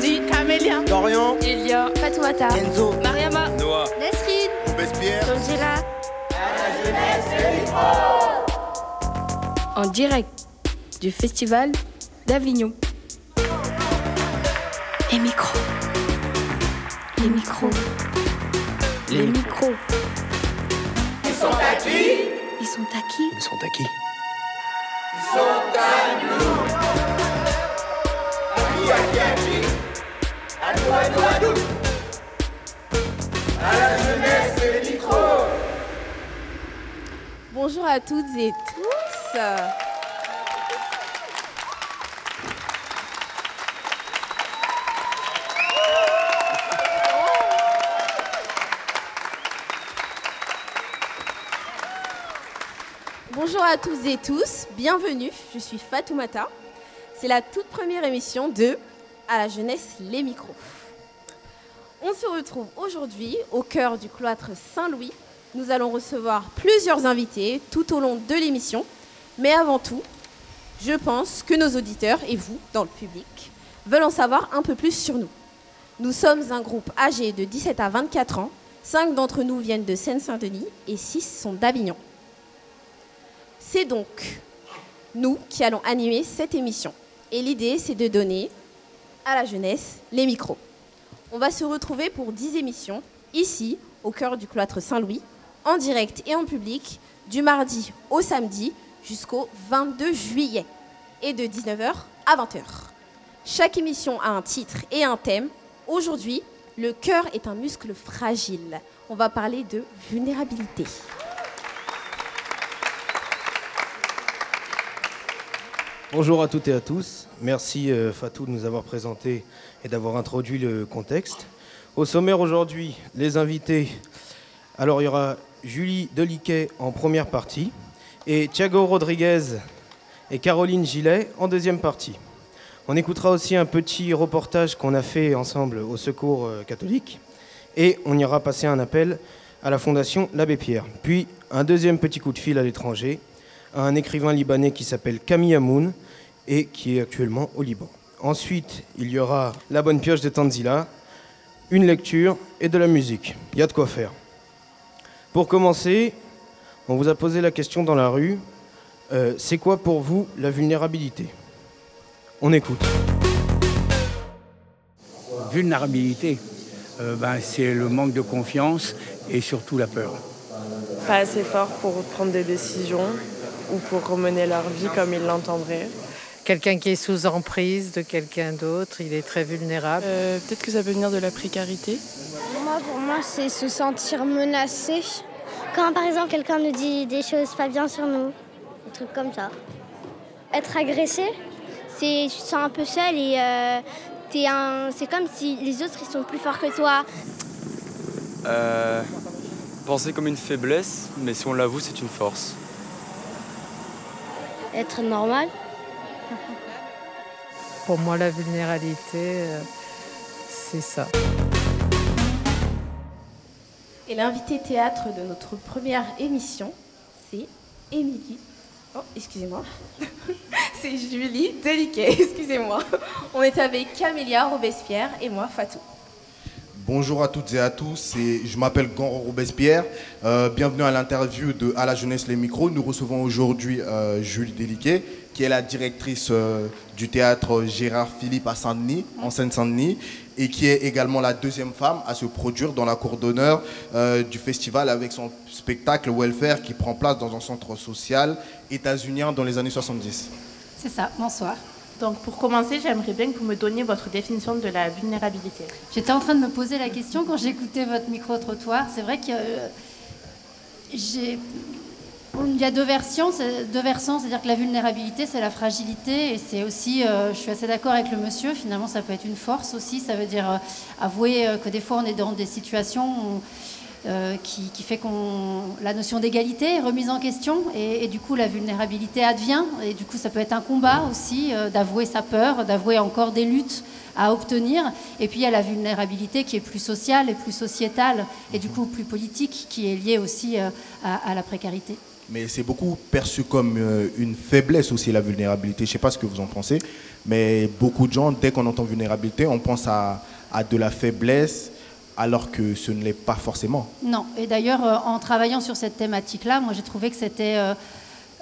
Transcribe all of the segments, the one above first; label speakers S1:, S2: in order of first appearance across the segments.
S1: Sandy, Camélia,
S2: Dorian,
S1: Elia,
S3: Fatoumata,
S2: Enzo,
S1: Mariama,
S2: Noah,
S3: Nesrine,
S4: Robespierre,
S3: Angela.
S5: en direct du Festival d'Avignon. Les micros. Les micros. Les micros. Ils sont à qui? Ils sont à qui?
S2: Ils sont à qui?
S6: Bonjour à toutes et tous. Bonjour à tous et tous, bienvenue, je suis Fatoumata. C'est la toute première émission de À la jeunesse, les micros. On se retrouve aujourd'hui au cœur du cloître Saint-Louis. Nous allons recevoir plusieurs invités tout au long de l'émission. Mais avant tout, je pense que nos auditeurs et vous, dans le public, veulent en savoir un peu plus sur nous. Nous sommes un groupe âgé de 17 à 24 ans. Cinq d'entre nous viennent de Seine-Saint-Denis et six sont d'Avignon. C'est donc nous qui allons animer cette émission. Et l'idée, c'est de donner à la jeunesse les micros. On va se retrouver pour 10 émissions, ici, au cœur du cloître Saint-Louis, en direct et en public, du mardi au samedi jusqu'au 22 juillet, et de 19h à 20h. Chaque émission a un titre et un thème. Aujourd'hui, le cœur est un muscle fragile. On va parler de vulnérabilité.
S2: Bonjour à toutes et à tous. Merci euh, Fatou de nous avoir présenté et d'avoir introduit le contexte. Au sommaire aujourd'hui, les invités. Alors il y aura Julie Deliquet en première partie et Thiago Rodriguez et Caroline Gillet en deuxième partie. On écoutera aussi un petit reportage qu'on a fait ensemble au Secours euh, catholique et on ira passer un appel à la Fondation l'Abbé Pierre. Puis un deuxième petit coup de fil à l'étranger à un écrivain libanais qui s'appelle Camille Amoun et qui est actuellement au Liban. Ensuite, il y aura La Bonne Pioche de Tanzila, une lecture et de la musique. Il y a de quoi faire. Pour commencer, on vous a posé la question dans la rue. euh, c'est quoi pour vous la vulnérabilité? On écoute.
S7: Vulnérabilité, euh, ben, c'est le manque de confiance et surtout la peur.
S8: pas assez fort pour prendre des décisions ou pour mener leur vie comme ils l'entendraient.
S9: Quelqu'un qui est sous emprise de quelqu'un d'autre, il est très vulnérable.
S8: Euh, Peut-être que ça peut venir de la précarité.
S10: Moi, pour moi, c'est se sentir menacé. Quand par exemple quelqu'un nous dit des choses pas bien sur nous, des trucs comme ça. Être agressé, c'est tu te sens un peu seul et euh, t'es un, c'est comme si les autres ils sont plus forts que toi.
S11: Euh, penser comme une faiblesse, mais si on l'avoue, c'est une force.
S10: Être normal.
S9: Pour moi, la vulnérabilité, euh, c'est ça.
S6: Et l'invité théâtre de notre première émission, c'est Émilie. Oh, excusez-moi. c'est Julie Deliquet, excusez-moi. On est avec Camélia Robespierre et moi, Fatou.
S4: Bonjour à toutes et à tous, je m'appelle Goro Robespierre. Euh, bienvenue à l'interview de À la jeunesse les micros. Nous recevons aujourd'hui euh, Julie Deliquet, qui est la directrice euh, du théâtre Gérard Philippe à Saint-Denis, en Seine-Saint-Denis, et qui est également la deuxième femme à se produire dans la cour d'honneur du festival avec son spectacle Welfare qui prend place dans un centre social états-unien dans les années 70.
S12: C'est ça, bonsoir. Donc pour commencer, j'aimerais bien que vous me donniez votre définition de la vulnérabilité.
S13: J'étais en train de me poser la question quand j'écoutais votre micro-trottoir. C'est vrai qu'il y a, euh, y a deux versions, deux versants, c'est-à-dire que la vulnérabilité, c'est la fragilité, et c'est aussi, euh, je suis assez d'accord avec le monsieur, finalement, ça peut être une force aussi. Ça veut dire euh, avouer que des fois, on est dans des situations où- euh, qui, fait qu'on la notion d'égalité est remise en question et, du coup la vulnérabilité advient et du coup ça peut être un combat aussi euh, d'avouer sa peur, d'avouer encore des luttes à obtenir et puis il y a la vulnérabilité qui est plus sociale et plus sociétale et du coup plus politique qui est liée aussi euh, à, la précarité.
S4: mais c'est beaucoup perçu comme une faiblesse aussi la vulnérabilité. Je ne sais pas ce que vous en pensez, mais beaucoup de gens, dès qu'on entend vulnérabilité, on pense à de la faiblesse, alors que ce ne l'est pas forcément.
S13: Non, et d'ailleurs, euh, en travaillant sur cette thématique-là, moi j'ai trouvé que c'était... euh,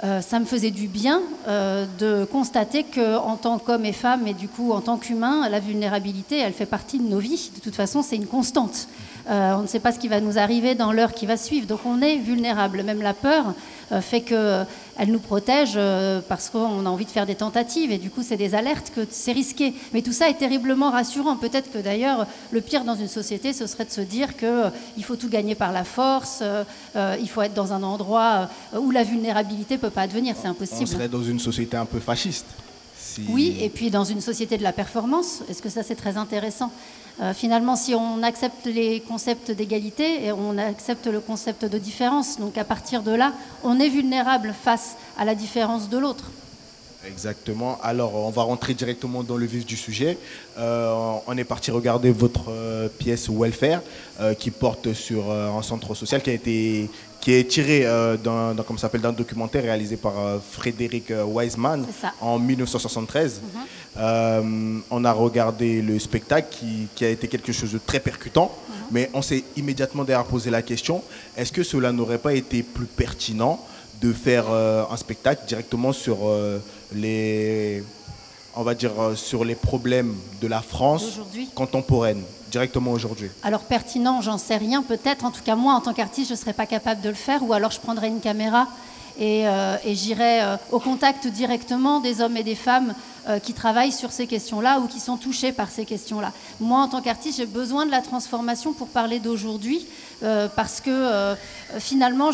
S13: euh, ça me faisait du bien de constater qu'en tant qu'homme et femme, et du coup en tant qu'humain, la vulnérabilité, elle fait partie de nos vies. De toute façon, c'est une constante. Euh, on ne sait pas ce qui va nous arriver dans l'heure qui va suivre, donc on est vulnérable. Même la peur euh, fait qu'elle nous protège euh, parce qu'on a envie de faire des tentatives, et du coup c'est des alertes que c'est risqué. Mais tout ça est terriblement rassurant. Peut-être que d'ailleurs, le pire dans une société, ce serait de se dire qu'il faut tout gagner par la force, euh, euh, il faut être dans un endroit euh, où la vulnérabilité peut pas advenir, c'est
S4: On
S13: impossible.
S4: serait dans une société un peu fasciste. si-
S13: Oui, et puis dans une société de la performance, est-ce que ça c'est très intéressant? Euh, Finalement, si on accepte les concepts d'égalité, et on accepte le concept de différence, donc à partir de là, on est vulnérable face à la différence de l'autre.
S4: Exactement. Alors, on va rentrer directement dans le vif du sujet. Euh, on est parti regarder votre euh, pièce Welfare, euh, qui porte sur un centre social qui a été qui est tiré d'un comme ça s'appelle d'un documentaire réalisé par Frédéric Wiseman en 1973. Euh, on a regardé le spectacle qui, qui a été quelque chose de très percutant, mais on s'est immédiatement derrière posé la question est-ce que cela n'aurait pas été plus pertinent de faire euh, un spectacle directement sur euh, les on va dire euh, sur les problèmes de la France contemporaine directement aujourd'hui
S13: Alors pertinent, j'en sais rien. Peut-être, en tout cas moi, en tant qu'artiste, je ne serais pas capable de le faire. Ou alors je prendrais une caméra et, euh, et j'irais euh, au contact directement des hommes et des femmes euh, qui travaillent sur ces questions-là ou qui sont touchés par ces questions-là. Moi, en tant qu'artiste, j'ai besoin de la transformation pour parler d'aujourd'hui. parce que finalement,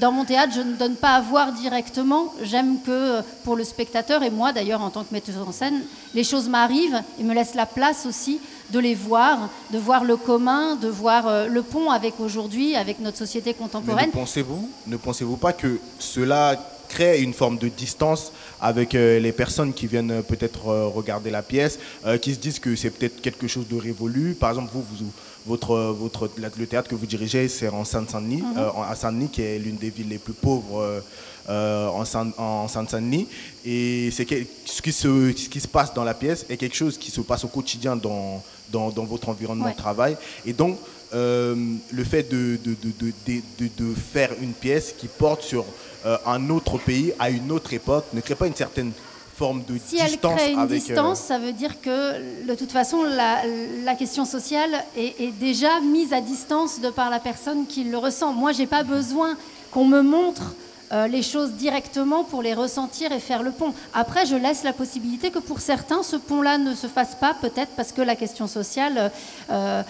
S13: dans mon théâtre, je ne donne pas à voir directement. J'aime que pour le spectateur, et moi d'ailleurs en tant que metteuse en scène, les choses m'arrivent et me laissent la place aussi de les voir, de voir le commun, de voir euh, le pont avec aujourd'hui, avec notre société
S4: Mais
S13: contemporaine.
S4: ne pensez-vous, ne pensez-vous pas que cela crée une forme de distance avec euh, les personnes qui viennent euh, peut-être euh, regarder la pièce, qui se disent que c'est peut-être quelque chose de révolu. Par exemple, vous, vous- votre, votre, le théâtre que vous dirigez, c'est en Seine-Saint-Denis,
S13: Mhm.
S4: euh, à Saint-Denis, qui est l'une des villes les plus pauvres euh, en Saint- en Seine-Saint-Denis. Et c'est ce, qui se, ce qui se passe dans la pièce est quelque chose qui se passe au quotidien dans, dans, dans votre environnement
S13: Ouais.
S4: de travail. Et donc, euh, le fait de, de, de, de, faire une pièce qui porte sur euh, un autre pays à une autre époque ne crée pas une certaine forme de
S13: Si elle
S4: distance
S13: crée une
S4: avec. euh,
S13: distance, ça veut dire que de toute façon, la, la question sociale est, est déjà mise à distance de par la personne qui le ressent. Moi, j'ai pas besoin qu'on me montre euh, les choses directement pour les ressentir et faire le pont. Après, je laisse la possibilité que pour certains, ce pont-là ne se fasse pas, peut-être parce que la question sociale, euh,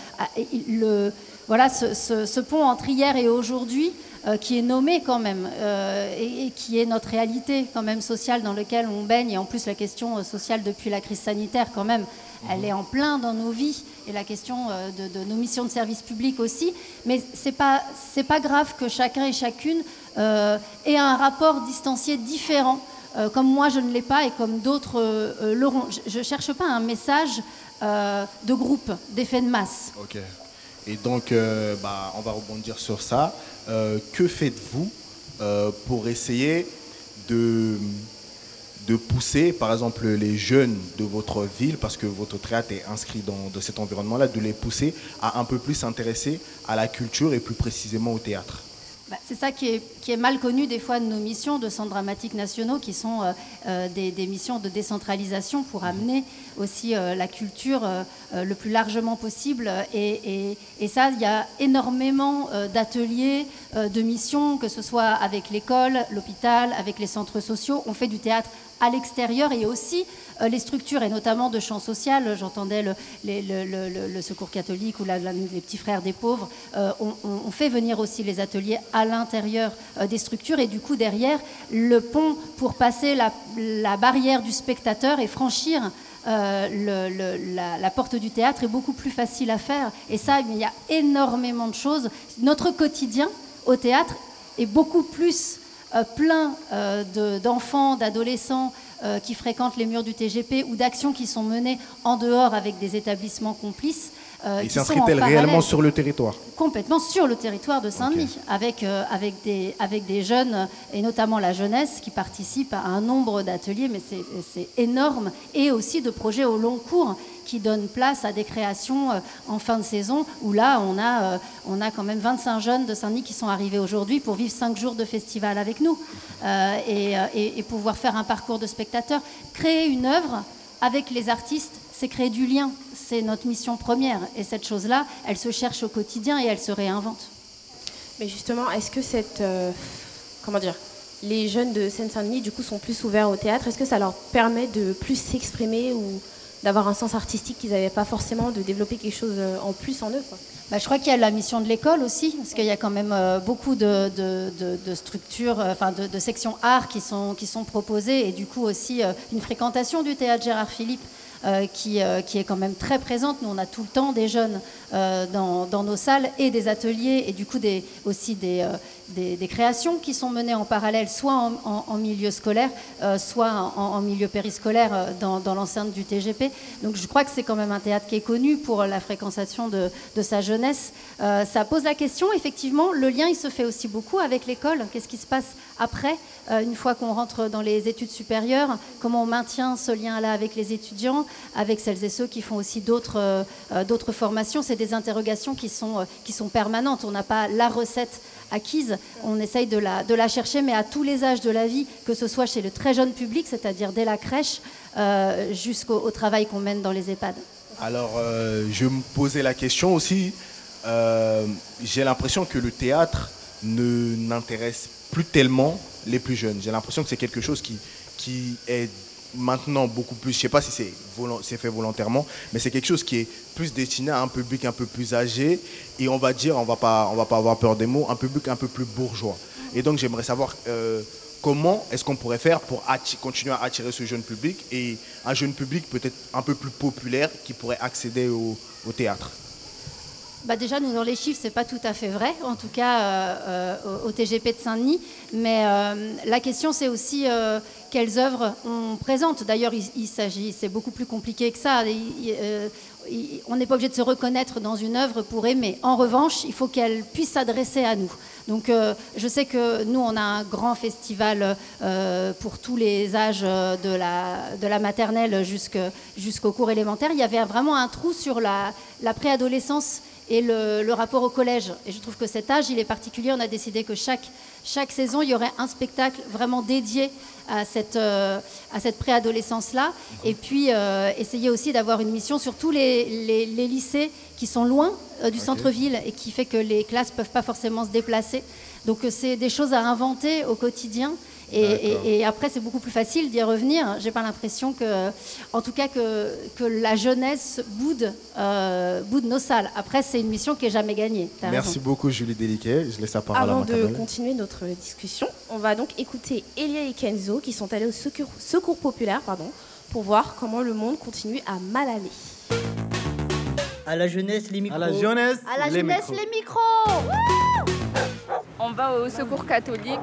S13: le, voilà, ce, pont entre hier et aujourd'hui, euh, qui est nommé quand même, euh, et, qui est notre réalité quand même sociale dans laquelle on baigne, et en plus la question euh, sociale depuis la crise sanitaire quand même, elle est en plein dans nos vies, et la question euh, de, de nos missions de service public aussi, mais c'est pas, c'est pas grave que chacun et chacune euh, ait un rapport distancié différent, euh, comme moi je ne l'ai pas et comme d'autres euh, l'auront. Je ne cherche pas un message de groupe, d'effet de masse.
S4: Ok. Et donc, bah, on va rebondir sur ça. Que faites-vous pour essayer de, pousser, par exemple, les jeunes de votre ville, parce que votre théâtre est inscrit dans, cet environnement-là, de les pousser à un peu plus s'intéresser à la culture et plus précisément au théâtre?
S13: C'est ça qui est, qui est mal connu des fois de nos missions de centres dramatiques nationaux, qui sont euh, euh, des, des missions de décentralisation pour amener aussi euh, la culture euh, le plus largement possible. Et, et- et ça, il y a énormément d'ateliers, de missions, que ce soit avec l'école, l'hôpital, avec les centres sociaux. On fait du théâtre à l'extérieur et aussi euh, les structures, et notamment de champs social. J'entendais le, Secours catholique ou les petits frères des pauvres. Euh, on, fait venir aussi les ateliers à l'intérieur euh, des structures et du coup derrière le pont pour passer la, barrière du spectateur et franchir euh, la, porte du théâtre est beaucoup plus facile à faire. Et ça, il y a énormément de choses. Notre quotidien au théâtre est beaucoup plus plein euh, de- d'enfants, d'adolescents euh, qui fréquentent les murs du TGP ou d'actions qui sont menées en dehors avec des établissements complices euh,
S4: Il
S13: qui sont en
S4: s'inscrit-elle
S13: parallèle
S4: réellement sur le territoire
S13: complètement sur le territoire de Saint-Denis, avec, euh, avec, des, avec des jeunes, et notamment la jeunesse, qui participent à un nombre d'ateliers, mais c'est- énorme, et aussi de projets au long cours qui donnent place à des créations euh, en fin de saison, où là, on a, euh, on a quand même 25 jeunes de Saint-Denis qui sont arrivés aujourd'hui pour vivre 5 jours de festival avec nous, et, et- et pouvoir faire un parcours de spectateurs. Créer une œuvre avec les artistes, c'est créer du lien. C'est notre mission première. Et cette chose-là, elle se cherche au quotidien et elle se réinvente.
S6: Mais justement, est-ce que cette. euh, comment dire Les jeunes de Seine-Saint-Denis, du coup, sont plus ouverts au théâtre? Est-ce que ça leur permet de plus s'exprimer ou d'avoir un sens artistique qu'ils n'avaient pas forcément, de développer quelque chose euh, en plus en eux quoi?
S13: Bah, je crois qu'il y a la mission de l'école aussi, parce qu'il y a quand même euh, beaucoup de, de- de- de structures, enfin de, de sections art qui sont, qui sont proposées, et du coup aussi euh, une fréquentation du théâtre Gérard Philippe. Euh, qui, euh, qui est quand même très présente. Nous, on a tout le temps des jeunes euh, dans, nos salles et des ateliers et du coup aussi des, créations qui sont menées en parallèle, soit en, milieu scolaire, soit en, milieu périscolaire dans, l'enceinte du TGP. Donc je crois que c'est quand même un théâtre qui est connu pour la fréquentation de, de sa jeunesse. Ça pose la question, effectivement, le lien il se fait aussi beaucoup avec l'école. Qu'est-ce qui se passe après, une fois qu'on rentre dans les études supérieures Comment on maintient ce lien-là avec les étudiants, avec celles et ceux qui font aussi d'autres euh, euh, formations C'est des interrogations qui sont, euh, qui sont permanentes. On n'a pas la recette acquise, on essaye de la, de la chercher, mais à tous les âges de la vie, que ce soit chez le très jeune public, c'est-à-dire dès la crèche, euh, jusqu'au au travail qu'on mène dans les EHPAD.
S4: Alors, euh, je me posais la question aussi. euh, J'ai l'impression que le théâtre ne n'intéresse plus tellement les plus jeunes. J'ai l'impression que c'est quelque chose qui, est maintenant beaucoup plus, je ne sais pas si c'est fait volontairement, mais c'est quelque chose qui est plus destiné à un public un peu plus âgé et on va dire, on on va pas avoir peur des mots, un public un peu plus bourgeois. Et donc j'aimerais savoir euh, comment est-ce qu'on pourrait faire pour continuer à attirer ce jeune public et un jeune public peut-être un peu plus populaire qui pourrait accéder au théâtre?
S13: Bah déjà, nous, dans les chiffres, c'est pas tout à fait vrai, en tout cas euh, euh, au TGP de Saint-Denis. Mais euh, la question, c'est aussi quelles œuvres on présente. D'ailleurs, il, s'agit, c'est beaucoup plus compliqué que ça. On n'est pas obligé de se reconnaître dans une œuvre pour aimer. En revanche, il faut qu'elle puisse s'adresser à nous. Donc, je sais que nous, on a un grand festival pour tous les âges de la, de la maternelle jusqu'au cours élémentaire. Il y avait vraiment un trou sur la préadolescence et le, le rapport au collège. Et je trouve que cet âge, il est particulier. On a décidé que chaque, chaque saison, il y aurait un spectacle vraiment dédié à cette, euh, à cette préadolescence-là. Et puis, euh, essayer aussi d'avoir une mission sur tous les, les- les lycées qui sont loin euh, du centre-ville et qui fait que les classes ne peuvent pas forcément se déplacer. Donc, c'est des choses à inventer au quotidien. Et,
S1: D'accord.
S13: et- et après, c'est beaucoup plus facile d'y revenir. J'ai pas l'impression que, en tout cas, que, que la jeunesse boude, euh, boude nos salles. Après, c'est une mission qui est jamais gagnée.
S4: Merci
S13: raison.
S4: beaucoup Julie Déliquet. Je laisse la parole à
S6: Avant de continuer notre discussion, on va donc écouter Elia et Kenzo qui sont allés au secours, secours populaire pardon, pour voir comment le monde continue à mal aller.
S1: À la jeunesse, les micros.
S3: À la jeunesse,
S10: À la
S3: les
S10: jeunesse,
S3: micros.
S10: les micros
S14: On va au secours catholique.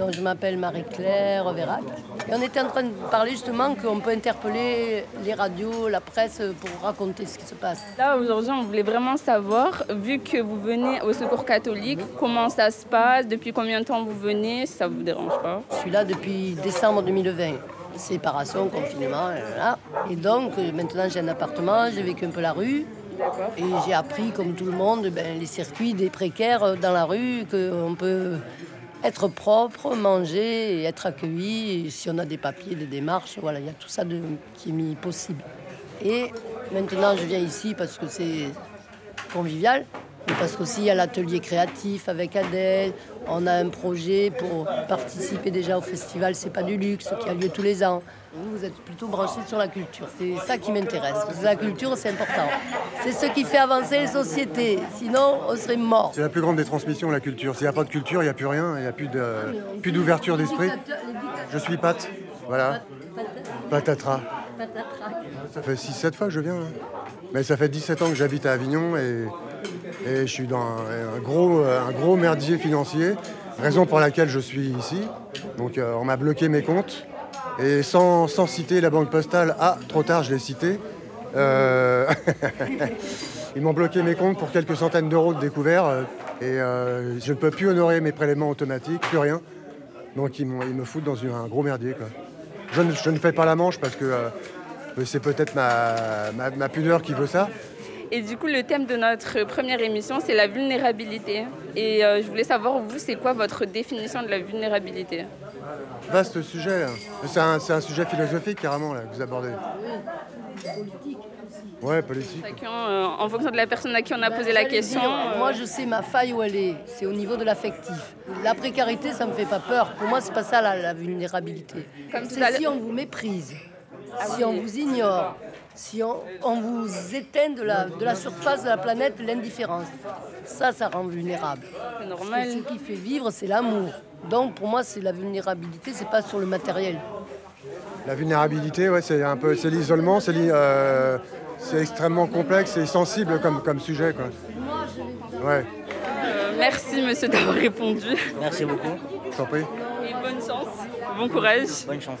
S14: Donc je m'appelle Marie-Claire Vérac. Et on était en train de parler justement qu'on peut interpeller les radios, la presse pour raconter ce qui se passe.
S15: Là, aujourd'hui, on voulait vraiment savoir, vu que vous venez au secours catholique, comment ça se passe, depuis combien de temps vous venez, si ça vous dérange pas.
S14: Je suis là depuis décembre 2020. Séparation, confinement, euh, là. Et donc euh, maintenant j'ai un appartement, j'ai vécu un peu la rue. Et j'ai appris, comme tout le monde, ben, les circuits des précaires euh, dans la rue, qu'on peut être propre, manger être accueilli. Si on a des papiers, des démarches, voilà, il y a tout ça qui est mis possible. Et maintenant, je viens ici parce que c'est convivial, mais parce qu'aussi il y a l'atelier créatif avec Adèle. On a un projet pour participer déjà au festival C'est pas du luxe qui a lieu tous les ans. Vous, vous êtes plutôt branchés sur la culture. C'est ça qui m'intéresse. La culture, c'est important. C'est ce qui fait avancer les sociétés. Sinon, on serait mort.
S16: C'est la plus grande des transmissions, la culture. S'il n'y a pas de culture, il n'y a plus rien, il n'y a plus de- plus d'ouverture d'esprit. Je suis Pat, voilà. Patatras. Ça fait 6-7 fois que je viens. hein. Mais ça fait 17 ans que j'habite à Avignon et, et je suis dans un, un gros, un gros merdier financier, raison pour laquelle je suis ici. Donc euh, on m'a bloqué mes comptes et sans, sans citer la banque postale, ah trop tard je l'ai cité, Euh, Ils m'ont bloqué mes comptes pour quelques centaines d'euros de découvert euh, et euh, je ne peux plus honorer mes prélèvements automatiques, plus rien. Donc ils, ils me foutent dans un gros merdier. quoi. Je, ne, je ne fais pas la manche parce que c'est peut-être ma, ma- ma pudeur qui veut ça.
S15: Et du coup, le thème de notre première émission, c'est la vulnérabilité. Et euh, je voulais savoir, vous, c'est quoi votre définition de la vulnérabilité?
S16: Vaste sujet. là. C'est un, c'est un sujet philosophique carrément là, que vous abordez. Ouais, politique.
S15: Chacun, euh, en fonction de la personne à qui on a posé la question.
S14: dire,
S15: euh,
S14: Moi, je sais ma faille où elle est. C'est au niveau de l'affectif. La précarité, ça me fait pas peur. Pour moi, c'est pas ça la, la vulnérabilité. C'est si on vous méprise,
S15: Ah
S14: si
S15: oui.
S14: on vous ignore, si on, on vous éteint de la, de la surface de la planète l'indifférence. Ça, ça rend vulnérable.
S15: C'est normal.
S14: Ce qui fait vivre, c'est l'amour. Donc, pour moi, c'est la vulnérabilité, c'est pas sur le matériel.
S16: La vulnérabilité, ouais, c'est un peu, c'est l'isolement, c'est l'i- euh, c'est extrêmement complexe et sensible comme, comme sujet. Quoi. Ouais,
S15: euh, merci, monsieur, d'avoir répondu.
S1: Merci beaucoup.
S16: je t'en prie.
S15: Et bonne chance. Bon courage.
S1: Bonne chance.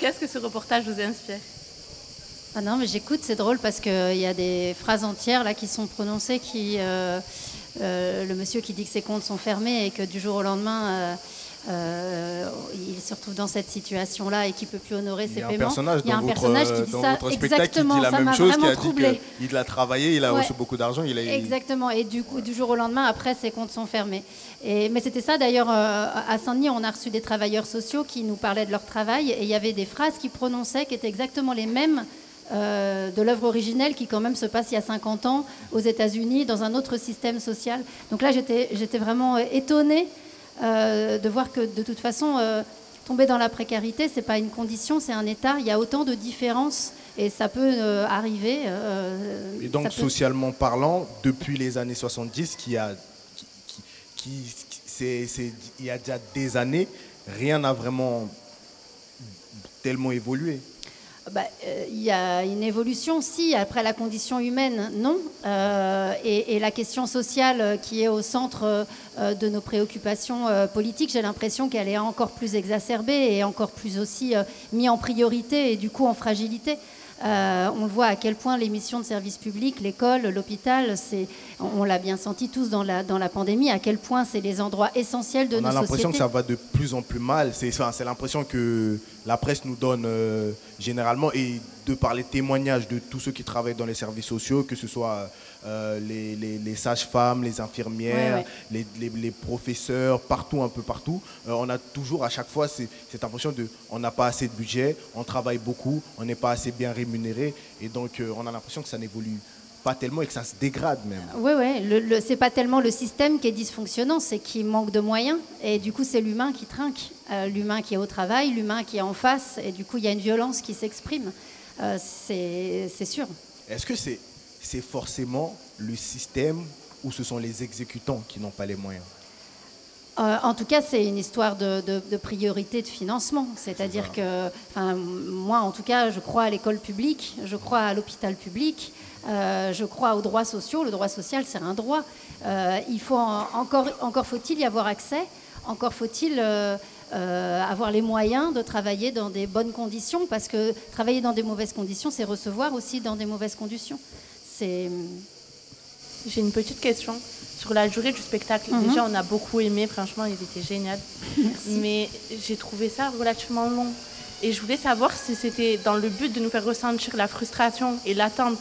S12: Qu'est-ce que ce reportage vous inspire?
S13: Ah non, mais j'écoute, c'est drôle parce qu'il y a des phrases entières là qui sont prononcées qui. euh, euh, le monsieur qui dit que ses comptes sont fermés et que du jour au lendemain, euh, euh, il se retrouve dans cette situation-là et qu'il ne peut plus honorer
S4: Il
S13: ses paiements. il y a un
S4: votre,
S13: personnage qui
S4: euh,
S13: dit ça
S4: spectacle qui
S13: exactement.
S4: dit la
S13: ça
S4: même
S13: m'a
S4: chose, qui
S13: vraiment
S4: a dit
S13: troublé.
S4: qu'il a travaillé, il a
S13: Ouais.
S4: reçu beaucoup d'argent, il a
S13: Exactement. Et du coup, du jour au lendemain, après, ses comptes sont fermés. Et, mais c'était ça, d'ailleurs, euh, à Saint-Denis, on a reçu des travailleurs sociaux qui nous parlaient de leur travail. Et il y avait des phrases qu'ils prononçaient qui étaient exactement les mêmes euh, de l'œuvre originelle qui, quand même, se passe il y a 50 ans aux États-Unis, dans un autre système social. Donc là, j'étais vraiment euh, étonnée euh, de voir que, de toute façon, euh, tomber dans la précarité, c'est pas une condition, c'est un état. Il y a autant de différences. Et ça peut arriver.
S4: Et donc,
S13: peut-
S4: socialement parlant, depuis les années 70, qui a, qui, qui- c'est- il y a déjà des années, rien n'a vraiment tellement évolué.
S13: Bah, euh, Il y a une évolution, si, après la condition humaine, non. Euh, et, la question sociale euh, qui est au centre de nos préoccupations politiques, j'ai l'impression qu'elle est encore plus exacerbée et encore plus aussi mise en priorité et du coup en fragilité. On voit à quel point les missions de service public, l'école, l'hôpital, c'est, on on l'a bien senti tous dans la, dans la pandémie, à quel point c'est les endroits essentiels de
S4: On
S13: nos
S4: a l'impression que ça va de plus en plus mal. C'est l'impression que la presse nous donne euh, généralement, et de par les témoignages de tous ceux qui travaillent dans les services sociaux, que ce soit euh, les, les- les sages-femmes, les infirmières,
S13: Ouais, ouais.
S4: Les, les- professeurs, partout, un peu partout, euh, on a toujours à chaque fois c'est- cette impression de on n'a pas assez de budget, on travaille beaucoup, on n'est pas assez bien rémunéré, et donc on a l'impression que ça n'évolue pas tellement et que ça se dégrade même.
S13: Oui, oui. Le, le- c'est pas tellement le système qui est dysfonctionnant, c'est qu'il manque de moyens. Et du coup, c'est l'humain qui trinque. Euh, l'humain qui est au travail, l'humain qui est en face. Et du coup, il y a une violence qui s'exprime. Euh, c'est, c'est sûr.
S4: Est-ce que c'est c'est forcément le système ou ce sont les exécutants qui n'ont pas les moyens?
S13: Euh, en tout cas, c'est une histoire de, de- de priorité de financement. C'est-à-dire que, enfin, moi, en tout cas, je crois à l'école publique, je crois à l'hôpital public, euh, je crois aux droits sociaux. Le droit social, c'est un droit. Euh, il faut en- encore, encore faut-il y avoir accès. Encore faut-il euh, euh, avoir les moyens de travailler dans des bonnes conditions, parce que travailler dans des mauvaises conditions, c'est recevoir aussi dans des mauvaises conditions. C'est
S12: J'ai une petite question sur la durée du spectacle.
S13: Mhm.
S12: Déjà, on a beaucoup aimé, franchement, il était génial. Mais j'ai trouvé ça relativement long. Et je voulais savoir si c'était dans le but de nous faire ressentir la frustration et l'attente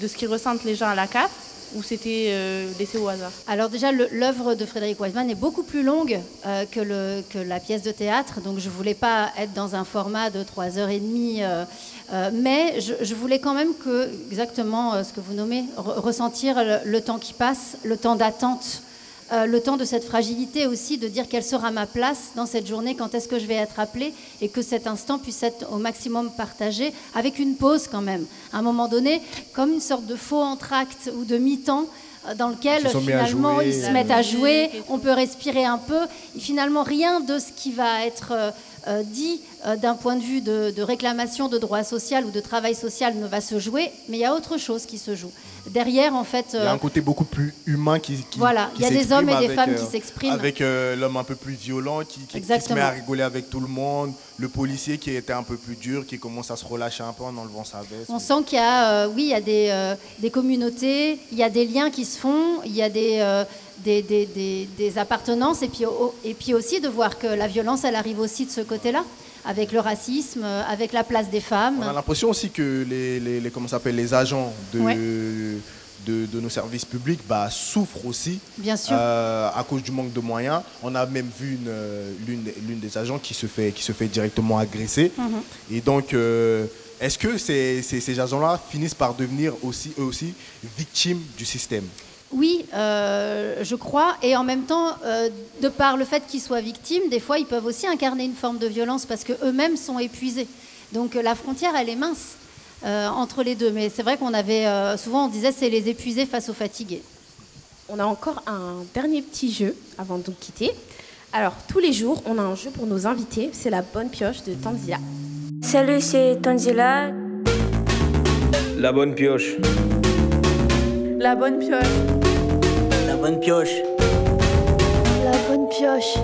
S12: de ce qu'ils ressentent les gens à la CAF ou c'était euh, laissé au hasard
S13: Alors déjà, l'œuvre de Frédéric Wiseman est beaucoup plus longue euh, que, la pièce de théâtre, donc je ne voulais pas être dans un format de 3h30, euh, euh, mais je, voulais quand même que, exactement ce que vous nommez, re- ressentir le temps qui passe, le temps d'attente, euh, le temps de cette fragilité aussi, de dire quelle sera ma place dans cette journée, quand est-ce que je vais être appelée, et que cet instant puisse être au maximum partagé, avec une pause quand même. À un moment donné, comme une sorte de faux entracte ou de mi-temps, euh, dans lequel
S3: Ils
S13: finalement
S3: jouer.
S13: ils se mettent à jouer, on peut respirer un peu. Et finalement, rien de ce qui va être euh, euh, dit euh, d'un point de vue de, de réclamation de droit social ou de travail social ne va se jouer, mais il y a autre chose qui se joue. Derrière, en fait,
S3: Il y a
S13: euh,
S3: un côté beaucoup plus humain qui, qui
S13: Voilà, il y a des hommes et des
S3: avec,
S13: femmes qui s'expriment.
S3: Avec euh, l'homme un peu plus violent qui, qui- qui se met à rigoler avec tout le monde, le policier qui était un peu plus dur, qui commence à se relâcher un peu en enlevant sa veste.
S13: On sent qu'il y a, euh, oui, il y a des, euh, des communautés, il y a des liens qui se font, il y a des, euh, des, des- des- des appartenances, et puis, au- et puis aussi de voir que la violence, elle arrive aussi de ce côté-là, avec le racisme, euh, avec la place des femmes.
S3: On a l'impression aussi que les, les, les- comment s'appelle, les agents de,
S13: Ouais.
S3: de, de nos services publics bah, souffrent aussi
S13: Bien sûr.
S3: euh, à cause du manque de moyens. On a même vu euh, l'une, des- agents qui se fait, qui se fait directement agresser.
S13: Mhm.
S3: Et donc, euh, est-ce que ces, ces, ces agents-là finissent par devenir aussi, eux aussi victimes du système?
S13: Oui, euh, je crois. Et en même temps, euh, de par le fait qu'ils soient victimes, des fois, ils peuvent aussi incarner une forme de violence parce qu'eux-mêmes sont épuisés. Donc euh, la frontière, elle est mince euh, entre les deux. Mais c'est vrai qu'on avait euh, souvent, on disait, c'est les épuisés face aux fatigués.
S6: On a encore un dernier petit jeu avant de nous quitter. Alors, tous les jours, on a un jeu pour nos invités. C'est la bonne pioche de Tanzila.
S17: Salut, c'est Tanzila.
S2: La bonne pioche.
S12: La bonne pioche.
S1: La bonne pioche.
S17: La bonne pioche.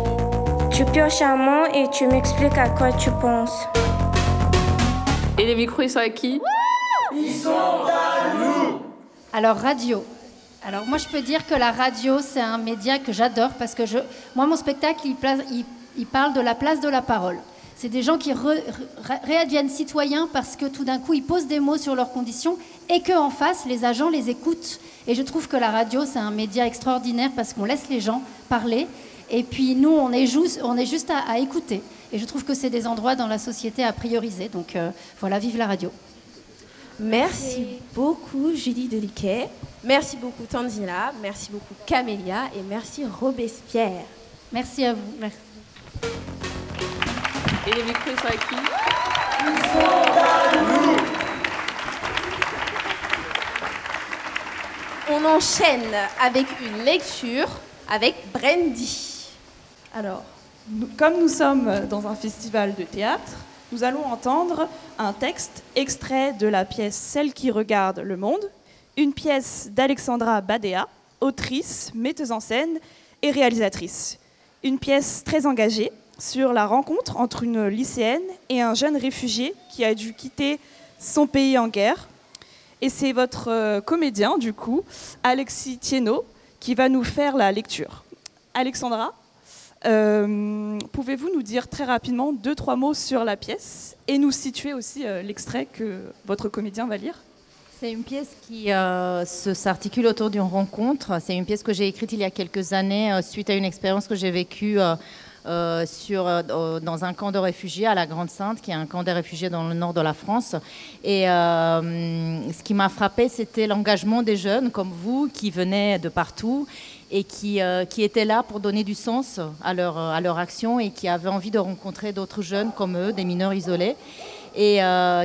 S17: Tu pioches un mot et tu m'expliques à quoi tu penses.
S15: Et les micros, ils sont à qui
S13: Alors, radio. Alors, moi, je peux dire que la radio, c'est un média que j'adore parce que je, moi, mon spectacle, il, place- il- il parle de la place de la parole. C'est des gens qui re- re- réadviennent citoyens parce que tout d'un coup, ils posent des mots sur leurs conditions et qu'en face, les agents les écoutent. Et je trouve que la radio, c'est un média extraordinaire parce qu'on laisse les gens parler. Et puis, nous, on est juste, on est juste à, à écouter. Et je trouve que c'est des endroits dans la société à prioriser. Donc, euh, voilà, vive la radio.
S6: Merci beaucoup, Julie Deliquet. Merci beaucoup, Tanzila. Merci beaucoup, Camélia. Et merci, Robespierre.
S13: Merci à vous. Merci.
S15: Et les micros, ils sont à qui
S6: On enchaîne avec une lecture avec Brandy.
S18: Alors, comme nous sommes dans un festival de théâtre, nous allons entendre un texte extrait de la pièce Celle qui regarde le monde, une pièce d'Alexandra Badea, autrice, metteuse en scène et réalisatrice. Une pièce très engagée sur la rencontre entre une lycéenne et un jeune réfugié qui a dû quitter son pays en guerre. Et c'est votre euh, comédien, du coup, Alexis Thienot, qui va nous faire la lecture. Alexandra, euh, pouvez-vous nous dire très rapidement deux, trois mots sur la pièce et nous situer aussi euh, l'extrait que votre comédien va lire?
S19: C'est une pièce qui euh, s'articule autour d'une rencontre. C'est une pièce que j'ai écrite il y a quelques années suite à une expérience que j'ai vécue euh, euh, euh, dans un camp de réfugiés à la Grande Sainte, qui est un camp de réfugiés dans le nord de la France. Et ce qui m'a frappé, c'était l'engagement des jeunes comme vous qui venaient de partout et qui, étaient là pour donner du sens à leur, action et qui avaient envie de rencontrer d'autres jeunes comme eux, des mineurs isolés. Et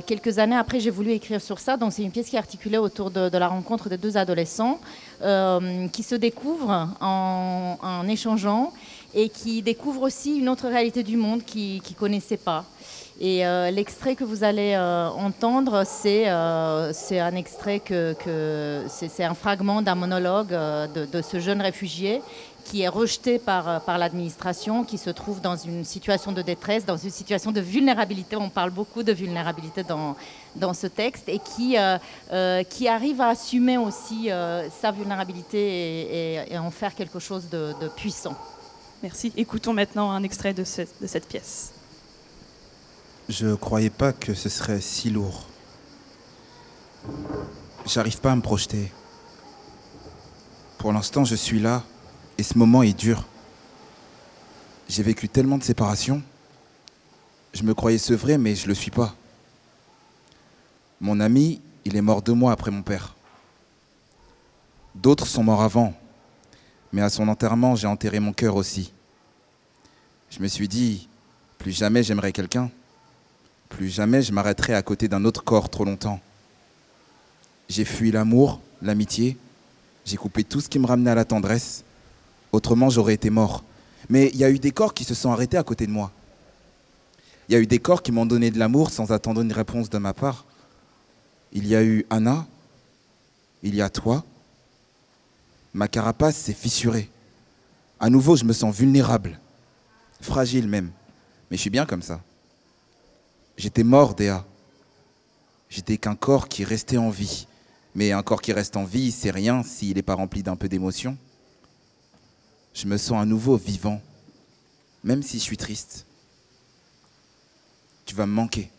S19: quelques années après, j'ai voulu écrire sur ça. Donc, c'est une pièce qui est articulée autour de, la rencontre de deux adolescents qui se découvrent en, en échangeant et qui découvrent aussi une autre réalité du monde qu'ils ne connaissaient pas. Et euh, l'extrait que vous allez euh, entendre, c'est euh, c'est un extrait que, c'est un fragment d'un monologue de, ce jeune réfugié qui est rejeté par, l'administration, qui se trouve dans une situation de détresse, dans une situation de vulnérabilité. On parle beaucoup de vulnérabilité dans, ce texte et qui, arrive à assumer aussi sa vulnérabilité et, en faire quelque chose de puissant.
S18: Merci. Écoutons maintenant un extrait de, ce- de cette pièce.
S20: Je croyais pas que ce serait si lourd. J'arrive pas à me projeter. Pour l'instant, je suis là et ce moment est dur. J'ai vécu tellement de séparations. Je me croyais sevré, mais je le suis pas. Mon ami, il est mort deux mois après mon père. D'autres sont morts avant, mais à son enterrement, j'ai enterré mon cœur aussi. Je me suis dit, plus jamais j'aimerai quelqu'un. Plus jamais je m'arrêterai à côté d'un autre corps trop longtemps. J'ai fui l'amour, l'amitié. J'ai coupé tout ce qui me ramenait à la tendresse. Autrement, j'aurais été mort. Mais il y a eu des corps qui se sont arrêtés à côté de moi. Il y a eu des corps qui m'ont donné de l'amour sans attendre une réponse de ma part. Il y a eu Anna, il y a toi. Ma carapace s'est fissurée. À nouveau, je me sens vulnérable, fragile même. Mais je suis bien comme ça. J'étais mort, Déa. J'étais qu'un corps qui restait en vie. Mais un corps qui reste en vie, c'est rien s'il n'est pas rempli d'un peu d'émotion. Je me sens à nouveau vivant, même si je suis triste. Tu vas me manquer.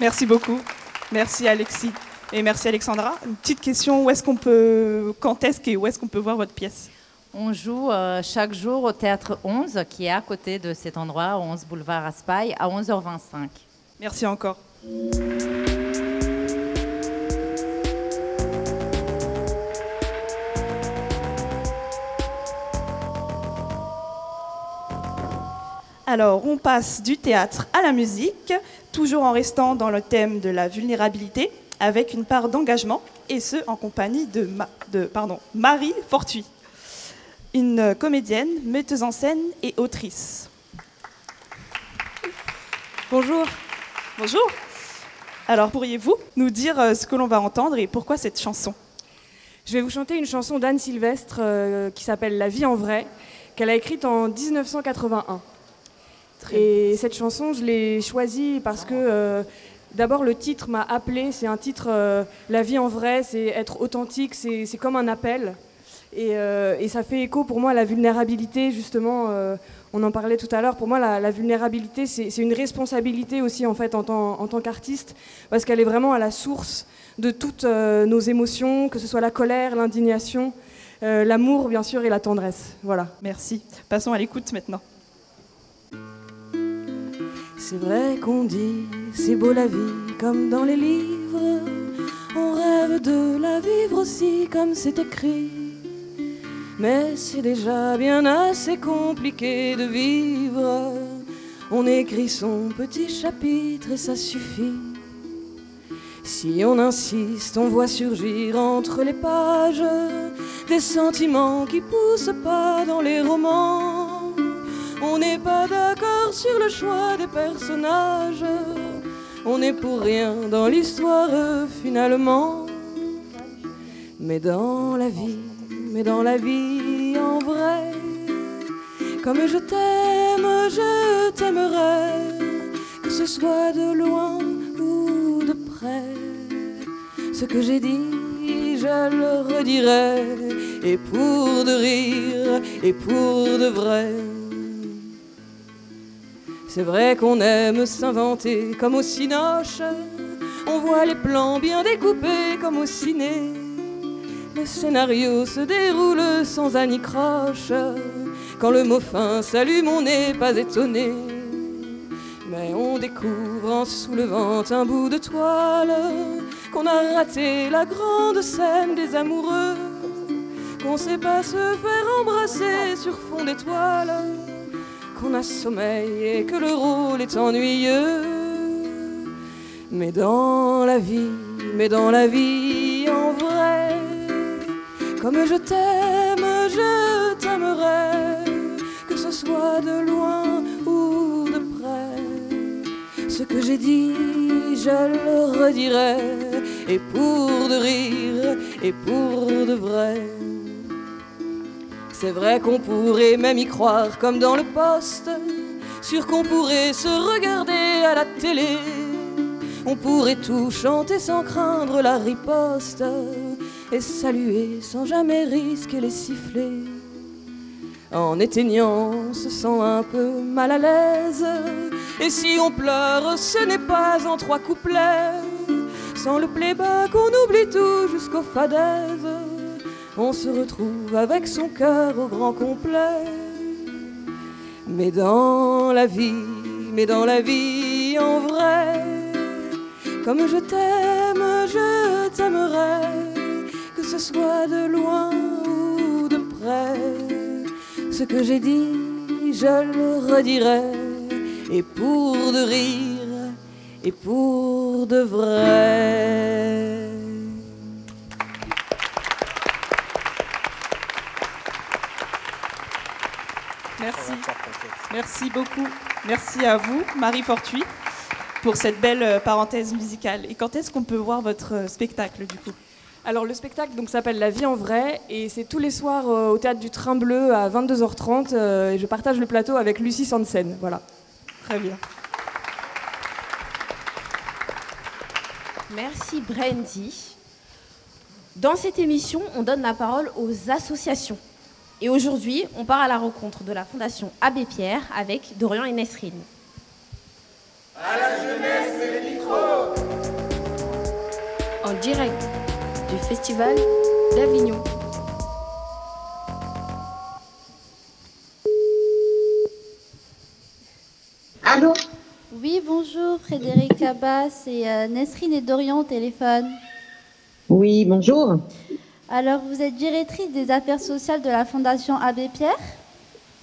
S18: Merci beaucoup. Merci Alexis. Et merci Alexandra. Une petite question, où est-ce qu'on peut, quand est-ce et où est-ce qu'on peut voir votre pièce?
S19: On joue euh, chaque jour au Théâtre 11, qui est à côté de cet endroit, 11 boulevard Raspail, à 11h25.
S18: Merci encore. Alors, on passe du théâtre à la musique, toujours en restant dans le thème de la vulnérabilité, avec une part d'engagement, et ce, en compagnie de, de pardon, Marie Fortuit, une comédienne, metteuse en scène et autrice. Bonjour. Bonjour. Alors, pourriez-vous nous dire euh, ce que l'on va entendre et pourquoi cette chanson?
S21: Je vais vous chanter une chanson d'Anne Sylvestre euh, qui s'appelle La vie en vrai, qu'elle a écrite en 1981. Et cette chanson, je l'ai choisie parce que euh, d'abord le titre m'a appelé. C'est un titre, euh, La vie en vrai, c'est être authentique, c'est comme un appel. Et, euh, et, ça fait écho pour moi à la vulnérabilité, justement. on en parlait tout à l'heure. Pour moi, la, vulnérabilité, c'est une responsabilité aussi en fait en tant qu'artiste, parce qu'elle est vraiment à la source de toutes nos émotions, que ce soit la colère, l'indignation, l'amour bien sûr et la tendresse. Voilà.
S18: Merci. Passons à l'écoute maintenant.
S21: C'est vrai qu'on dit, c'est beau la vie comme dans les livres. On rêve de la vivre aussi comme c'est écrit. Mais c'est déjà bien assez compliqué de vivre. On écrit son petit chapitre et ça suffit. Si on insiste, on voit surgir entre les pages des sentiments qui poussent pas dans les romans. On n'est pas d'accord sur le choix des personnages. On n'est pour rien dans l'histoire finalement. Mais dans la vie, mais dans la vie en vrai, comme je t'aime, je t'aimerai, que ce soit de loin ou de près. Ce que j'ai dit, je le redirai, et pour de rire, et pour de vrai. C'est vrai qu'on aime s'inventer comme au cinoche. On voit les plans bien découpés comme au ciné. Le scénario se déroule sans anicroche. Quand le mot fin s'allume, on n'est pas étonné. Mais on découvre en soulevant un bout de toile qu'on a raté la grande scène des amoureux. Qu'on sait pas se faire embrasser sur fond d'étoiles qu'on a sommeil et que le rôle est ennuyeux. Mais dans la vie, mais dans la vie en vrai, comme je t'aime, je t'aimerai, que ce soit de loin ou de près. Ce que j'ai dit, je le redirai, et pour de rire, et pour de vrai. C'est vrai qu'on pourrait même y croire comme dans le poste, sûr qu'on pourrait se regarder à la télé. On pourrait tout chanter sans craindre la riposte et saluer sans jamais risquer les sifflets. En éteignant, on se sent un peu mal à l'aise. Et si on pleure, ce n'est pas en trois couplets. Sans le playback, on oublie tout jusqu'aux fadaises on se retrouve avec son cœur au grand complet. Mais dans la vie, mais dans la vie en vrai, comme je t'aime, je t'aimerai, que ce soit de loin ou de près. Ce que j'ai dit, je le redirai, et pour de rire, et pour de vrai.
S18: Merci beaucoup. Merci à vous, Marie Fortuit, pour cette belle euh, parenthèse musicale. Et quand est-ce qu'on peut voir votre euh, spectacle du coup?
S21: Alors le spectacle donc s'appelle La vie en vrai et c'est tous les soirs euh, au théâtre du Train Bleu à 22h30 euh, et je partage le plateau avec Lucie Sansen. Voilà.
S18: Très bien.
S6: Merci Brandy. Dans cette émission, on donne la parole aux associations. Et aujourd'hui, on part à la rencontre de la Fondation Abbé Pierre avec Dorian et Nesrine.
S22: À la jeunesse, les micros
S23: En direct du Festival d'Avignon.
S24: Allô?
S25: Oui, bonjour, Frédéric Cabas et euh, Nesrine et Dorian au téléphone.
S24: Oui, bonjour.
S25: Alors, vous êtes directrice des affaires sociales de la Fondation Abbé Pierre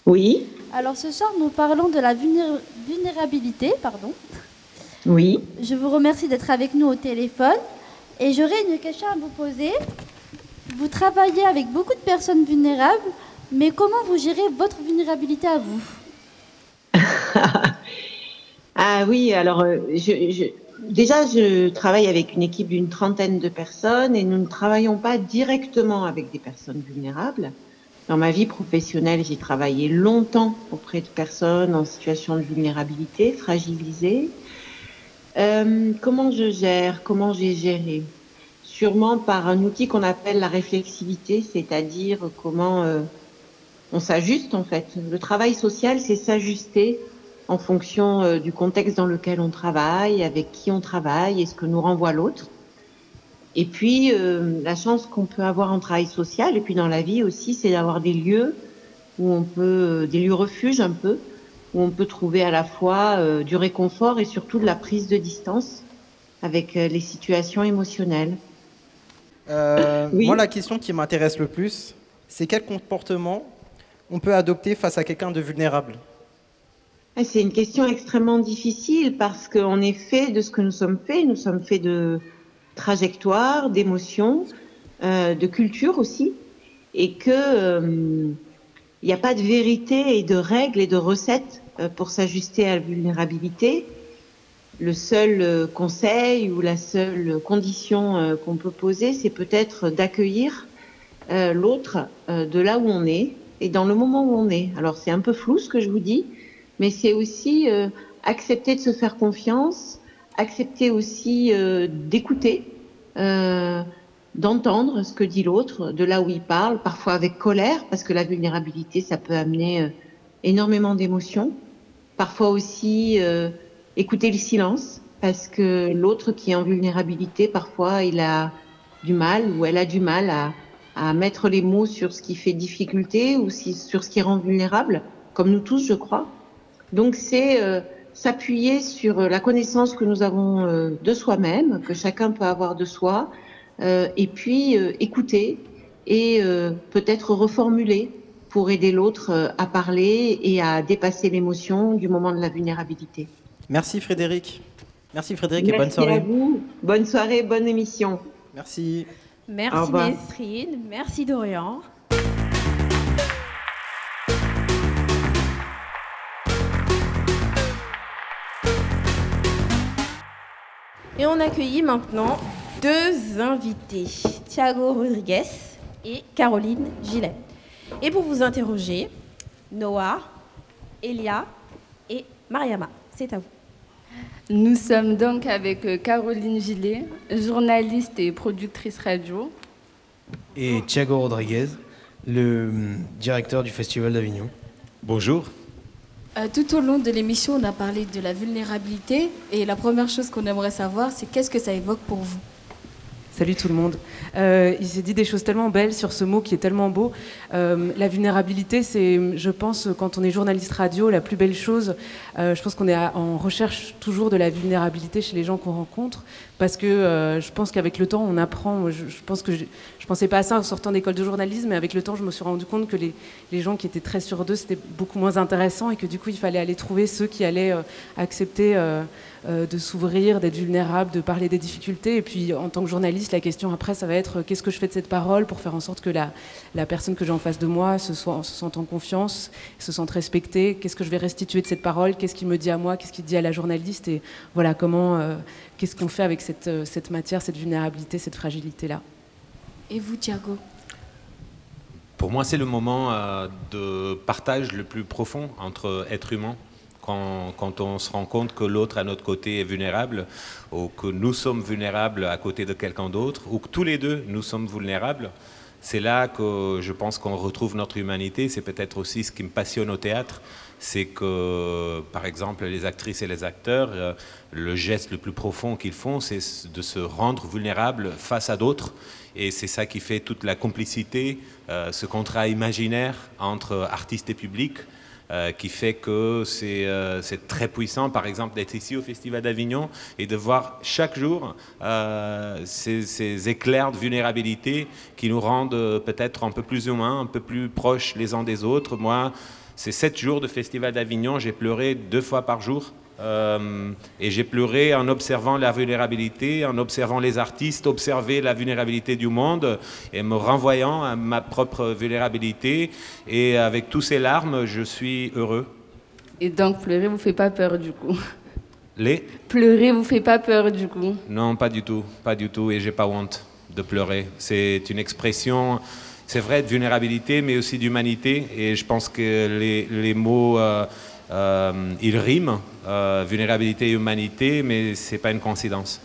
S24: Oui,
S25: Alors, ce soir, nous parlons de la vulnér- vulnérabilité. Pardon.
S24: oui.
S25: Je vous remercie d'être avec nous au téléphone et j'aurais une question à vous poser. Vous travaillez avec beaucoup de personnes vulnérables, mais comment vous gérez votre vulnérabilité à vous?
S24: Ah oui, alors euh, je, je- déjà je travaille avec une équipe d'une trentaine de personnes et nous ne travaillons pas directement avec des personnes vulnérables. Dans ma vie professionnelle, j'ai travaillé longtemps auprès de personnes en situation de vulnérabilité, fragilisées. Euh, comment je gère Comment j'ai géré? Sûrement par un outil qu'on appelle la réflexivité, c'est-à-dire comment euh, on s'ajuste en fait. Le travail social, c'est s'ajuster en fonction euh, du contexte dans lequel on travaille, avec qui on travaille et ce que nous renvoie l'autre. Et puis, euh, la chance qu'on peut avoir en travail social, et puis dans la vie aussi, c'est d'avoir des lieux où on peut, euh, des lieux refuges un peu, où on peut trouver à la fois euh, du réconfort et surtout de la prise de distance avec euh, les situations émotionnelles. Oui.
S26: Moi, la question qui m'intéresse le plus, c'est quel comportement on peut adopter face à quelqu'un de vulnérable?
S24: C'est une question extrêmement difficile parce qu'on est fait de ce que nous sommes faits. Nous sommes faits de trajectoires, d'émotions, euh, de culture aussi, et que euh, il n'y a pas de vérité et de règles et de recettes euh, pour s'ajuster à la vulnérabilité. Le seul euh, conseil ou la seule condition euh, qu'on peut poser, c'est peut-être d'accueillir euh, l'autre euh, de là où on est et dans le moment où on est. Alors c'est un peu flou ce que je vous dis, mais c'est aussi euh, accepter de se faire confiance, accepter aussi euh, d'écouter, euh, d'entendre ce que dit l'autre, de là où il parle, parfois avec colère, parce que la vulnérabilité, ça peut amener énormément d'émotions. Parfois aussi écouter le silence, parce que l'autre qui est en vulnérabilité, parfois il a du mal ou elle a du mal à, mettre les mots sur ce qui fait difficulté ou sur ce qui rend vulnérable, comme nous tous, je crois. Donc c'est euh, s'appuyer sur la connaissance que nous avons euh, de soi-même, que chacun peut avoir de soi, euh, et puis euh, écouter et euh, peut-être reformuler pour aider l'autre euh, à parler et à dépasser l'émotion du moment de la vulnérabilité.
S26: Merci Frédéric. Merci Frédéric et bonne
S24: Merci
S26: soirée.
S24: à vous. Bonne soirée, bonne émission.
S26: Merci.
S6: Merci. Nesrine, merci Dorian. Et on accueillit maintenant deux invités, Thiago Rodriguez et Caroline Gillet. Et pour vous interroger, Noah, Elia et Mariama, c'est à vous.
S15: Nous sommes donc avec euh, Caroline Gillet, journaliste et productrice radio.
S2: Et Thiago Rodriguez, le hum, directeur du Festival d'Avignon.
S27: Bonjour.
S28: Euh, tout au long de l'émission, on a parlé de la vulnérabilité et la première chose qu'on aimerait savoir, c'est qu'est-ce que ça évoque pour vous?
S29: Salut tout le monde. Euh, il s'est dit des choses tellement belles sur ce mot qui est tellement beau. Euh, la vulnérabilité, c'est, je pense, quand on est journaliste radio, la plus belle chose. Euh, je pense qu'on est en recherche toujours de la vulnérabilité chez les gens qu'on rencontre, parce que je pense qu'avec le temps, on apprend. Je, je, pensais pas à ça en sortant d'école de journalisme, mais avec le temps, je me suis rendu compte que les, les gens qui étaient très sur d'eux, c'était beaucoup moins intéressant, et que du coup, il fallait aller trouver ceux qui allaient accepter de s'ouvrir, d'être vulnérable, de parler des difficultés. Et puis, en tant que journaliste, la question après, ça va être euh, qu'est-ce que je fais de cette parole pour faire en sorte que la, la personne que j'ai en face de moi se, soit, se sente en confiance, se sente respectée? Qu'est-ce que je vais restituer de cette parole? Qu'est-ce qu'il me dit à moi? Qu'est-ce qu'il dit à la journaliste? Et voilà, comment, euh, qu'est-ce qu'on fait avec cette, cette matière, cette vulnérabilité, cette fragilité-là.
S28: Et vous, Thiago?
S30: Pour moi, c'est le moment de partage le plus profond entre êtres humains quand, on se rend compte que l'autre à notre côté est vulnérable, ou que nous sommes vulnérables à côté de quelqu'un d'autre, ou que tous les deux nous sommes vulnérables, c'est là que je pense qu'on retrouve notre humanité. C'est peut-être aussi ce qui me passionne au théâtre, c'est que, par exemple, les actrices et les acteurs, euh, le geste le plus profond qu'ils font, c'est de se rendre vulnérable face à d'autres. Et c'est ça qui fait toute la complicité, euh, ce contrat imaginaire entre artistes et public. Euh, qui fait que euh, c'est très puissant, par exemple, d'être ici au Festival d'Avignon et de voir chaque jour euh, ces, ces, éclairs de vulnérabilité qui nous rendent peut-être un peu plus humains, un peu plus proches les uns des autres. Moi, ces sept jours de Festival d'Avignon, j'ai pleuré deux fois par jour euh, et j'ai pleuré en observant la vulnérabilité, en observant les artistes, observer la vulnérabilité du monde et me renvoyant à ma propre vulnérabilité. Et avec tous ces larmes, je suis heureux.
S28: Et donc pleurer vous fait pas peur du coup?
S30: Les?
S28: Pleurer vous fait pas peur du coup?
S30: Non, pas du tout, pas du tout. Et j'ai pas honte de pleurer. C'est une expression c'est vrai, de vulnérabilité, mais aussi d'humanité. Et je pense que les, les mots, euh, euh, ils riment, euh, vulnérabilité et humanité, mais c'est pas une coïncidence.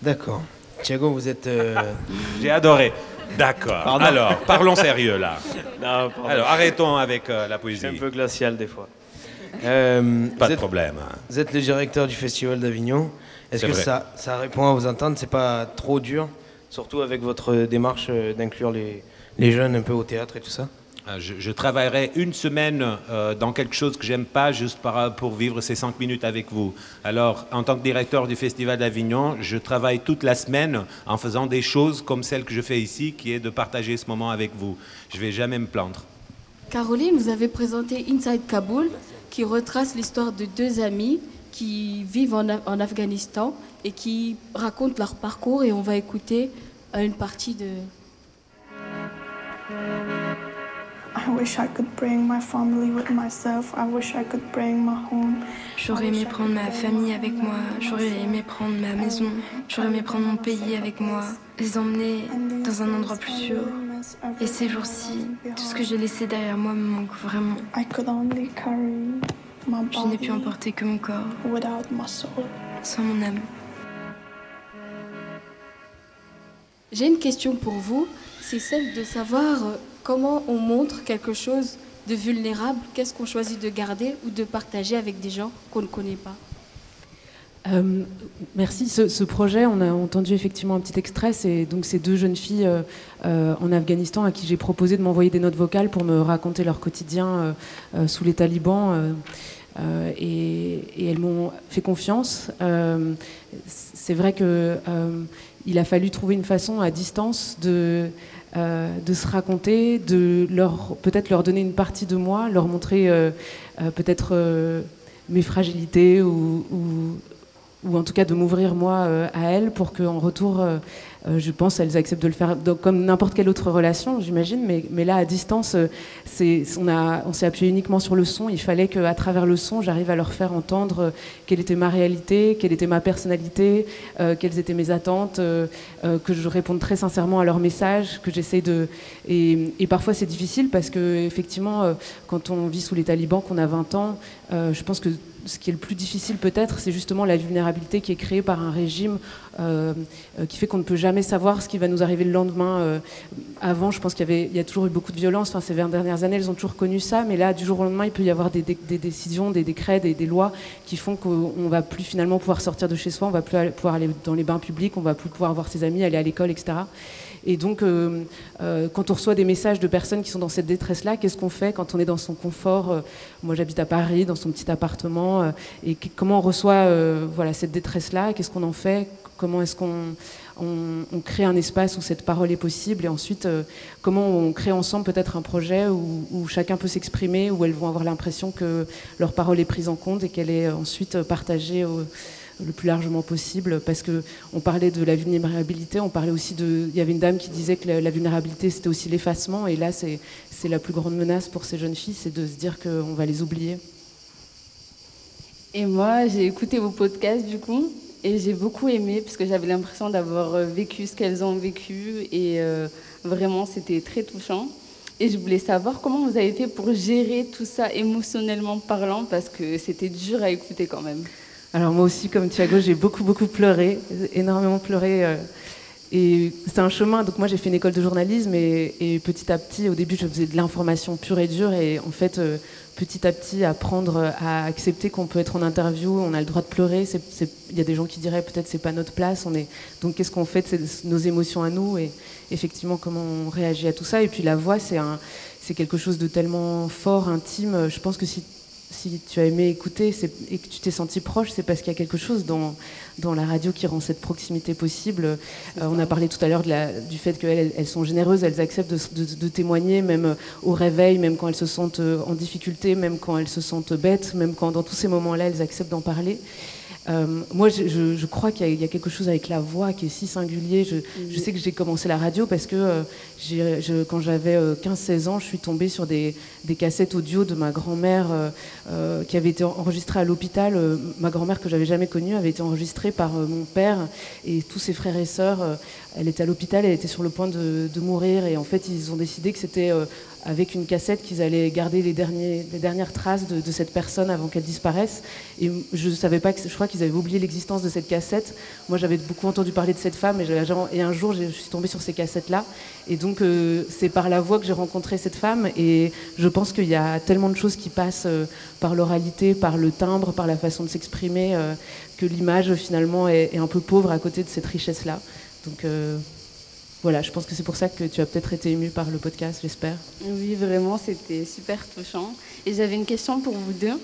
S2: D'accord. Thiago, vous êtes.
S30: J'ai adoré. D'accord. Alors, parlons sérieux là. Alors, arrêtons avec la poésie.
S2: C'est un peu glacial des fois.
S30: pas de problème.
S2: Vous êtes le directeur du Festival d'Avignon. Est-ce que ça, ça répond à vos attentes C'est pas trop dur, surtout avec votre démarche d'inclure les, les jeunes un peu au théâtre et tout ça?
S30: Ah, je, travaillerai une semaine euh, dans quelque chose que j'aime pas juste pour vivre ces cinq minutes avec vous. Alors, en tant que directeur du Festival d'Avignon, je travaille toute la semaine en faisant des choses comme celle que je fais ici, qui est de partager ce moment avec vous. Je vais jamais me plaindre.
S28: Caroline, vous avez présenté Inside Kaboul, qui retrace l'histoire de deux amis qui vivent en, en Afghanistan et qui racontent leur parcours. Et on va écouter une partie de,
S23: J'aurais aimé prendre ma famille avec moi, j'aurais aimé prendre ma maison, j'aurais aimé prendre mon pays avec moi, les emmener dans un endroit plus sûr. Et ces jours-ci, tout ce que j'ai laissé derrière moi me manque vraiment. Je n'ai pu emporter que mon corps, sans mon âme.
S28: J'ai une question pour vous, c'est celle de savoir euh, comment on montre quelque chose de vulnérable, qu'est-ce qu'on choisit de garder ou de partager avec des gens qu'on ne connaît pas?
S29: Euh, merci. Ce, projet, on a entendu effectivement un petit extrait. C'est donc ces deux jeunes filles euh, en Afghanistan à qui j'ai proposé de m'envoyer des notes vocales pour me raconter leur quotidien sous les talibans. Et, et, elles m'ont fait confiance. c'est vrai que il a fallu trouver une façon à distance de, euh, de se raconter, de leur peut-être leur donner une partie de moi, leur montrer euh, euh, peut-être mes fragilités ou, ou, en tout cas de m'ouvrir moi à elles pour qu'en retour euh, je pense qu'elles acceptent de le faire comme n'importe quelle autre relation, j'imagine, mais, là, à distance, euh, on, on s'est appuyé uniquement sur le son. Il fallait qu'à travers le son, j'arrive à leur faire entendre euh, quelle était ma réalité, quelle était ma personnalité, quelles étaient mes attentes, que je réponde très sincèrement à leurs messages, que j'essaie de... Et, et parfois, c'est difficile parce que, effectivement, quand on vit sous les talibans, qu'on a 20 ans, je pense que ce qui est le plus difficile peut-être, c'est justement la vulnérabilité qui est créée par un régime qui fait qu'on ne peut jamais savoir ce qui va nous arriver le lendemain. Euh, avant, je pense qu'il y, a toujours eu beaucoup de violence. Enfin, ces 20 dernières années, elles ont toujours connu ça. Mais là, du jour au lendemain, il peut y avoir des, décisions, des décrets, des, lois qui font qu'on va plus finalement pouvoir sortir de chez soi, on va plus pouvoir aller dans les bains publics, on va plus pouvoir voir ses amis, aller à l'école, etc. Et donc, euh, euh, quand on reçoit des messages de personnes qui sont dans cette détresse-là, qu'est-ce qu'on fait quand on est dans son confort euh, Moi, j'habite à Paris, dans son petit appartement. et comment on reçoit voilà, cette détresse-là Qu'est-ce qu'on en fait Comment est-ce qu'on on, crée un espace où cette parole est possible Et ensuite, comment on crée ensemble peut-être un projet où, chacun peut s'exprimer, où elles vont avoir l'impression que leur parole est prise en compte et qu'elle est ensuite partagée le plus largement possible, parce que on parlait de la vulnérabilité, on parlait aussi de, il y avait une dame qui disait que la, vulnérabilité c'était aussi l'effacement, et là c'est la plus grande menace pour ces jeunes filles, c'est de se dire qu'on va les oublier.
S15: Et moi, j'ai écouté vos podcasts du coup, et j'ai beaucoup aimé, parce que j'avais l'impression d'avoir euh, vécu ce qu'elles ont vécu, et euh, vraiment c'était très touchant. Et je voulais savoir comment vous avez fait pour gérer tout ça émotionnellement parlant, parce que c'était dur à écouter quand même.
S29: Alors moi aussi, comme Thiago, j'ai beaucoup, beaucoup pleuré, énormément pleuré. Euh, et c'est un chemin. Donc moi, j'ai fait une école de journalisme et, petit à petit, au début, je faisais de l'information pure et dure. Et en fait, euh, petit à petit, apprendre à accepter qu'on peut être en interview, on a le droit de pleurer. Il y a des gens qui diraient peut-être c'est pas notre place. Donc qu'est-ce qu'on fait C'est nos émotions à nous et effectivement comment on réagit à tout ça. Et puis la voix, c'est c'est quelque chose de tellement fort, intime. Je pense que si si tu as aimé écouter et que tu t'es senti proche, c'est parce qu'il y a quelque chose dans, dans la radio qui rend cette proximité possible. Euh, on a parlé tout à l'heure du fait qu'elles elles sont généreuses, elles acceptent de, témoigner, même euh, au réveil, même quand elles se sentent euh, en difficulté, même quand elles se sentent bêtes, même quand dans tous ces moments-là, elles acceptent d'en parler. Euh, moi, je, crois qu'il y, a quelque chose avec la voix qui est si singulier. Je, sais que j'ai commencé la radio parce que euh, quand j'avais 15-16 euh, ans, je suis tombée sur des, cassettes audio de ma grand-mère qui avait été enregistrée à l'hôpital. ma grand-mère que j'avais jamais connue avait été enregistrée par mon père et tous ses frères et sœurs. elle était à l'hôpital, elle était sur le point de, de, mourir et en fait, ils ont décidé que c'était avec une cassette qu'ils allaient garder les, dernières traces de, cette personne avant qu'elle disparaisse. Et je savais pas que, je crois qu'ils avaient oublié l'existence de cette cassette. Moi, j'avais beaucoup entendu parler de cette femme et, et un jour, je suis tombée sur ces cassettes-là. Et donc, euh, c'est par la voix que j'ai rencontré cette femme. Et je pense qu'il y a tellement de choses qui passent euh, par l'oralité, par le timbre, par la façon de s'exprimer, euh, que l'image, finalement, est, est, un peu pauvre à côté de cette richesse-là. Donc, voilà, je pense que c'est pour ça que tu as peut-être été ému par le podcast, j'espère.
S15: Oui, vraiment, c'était super touchant. Et j'avais une question pour vous deux.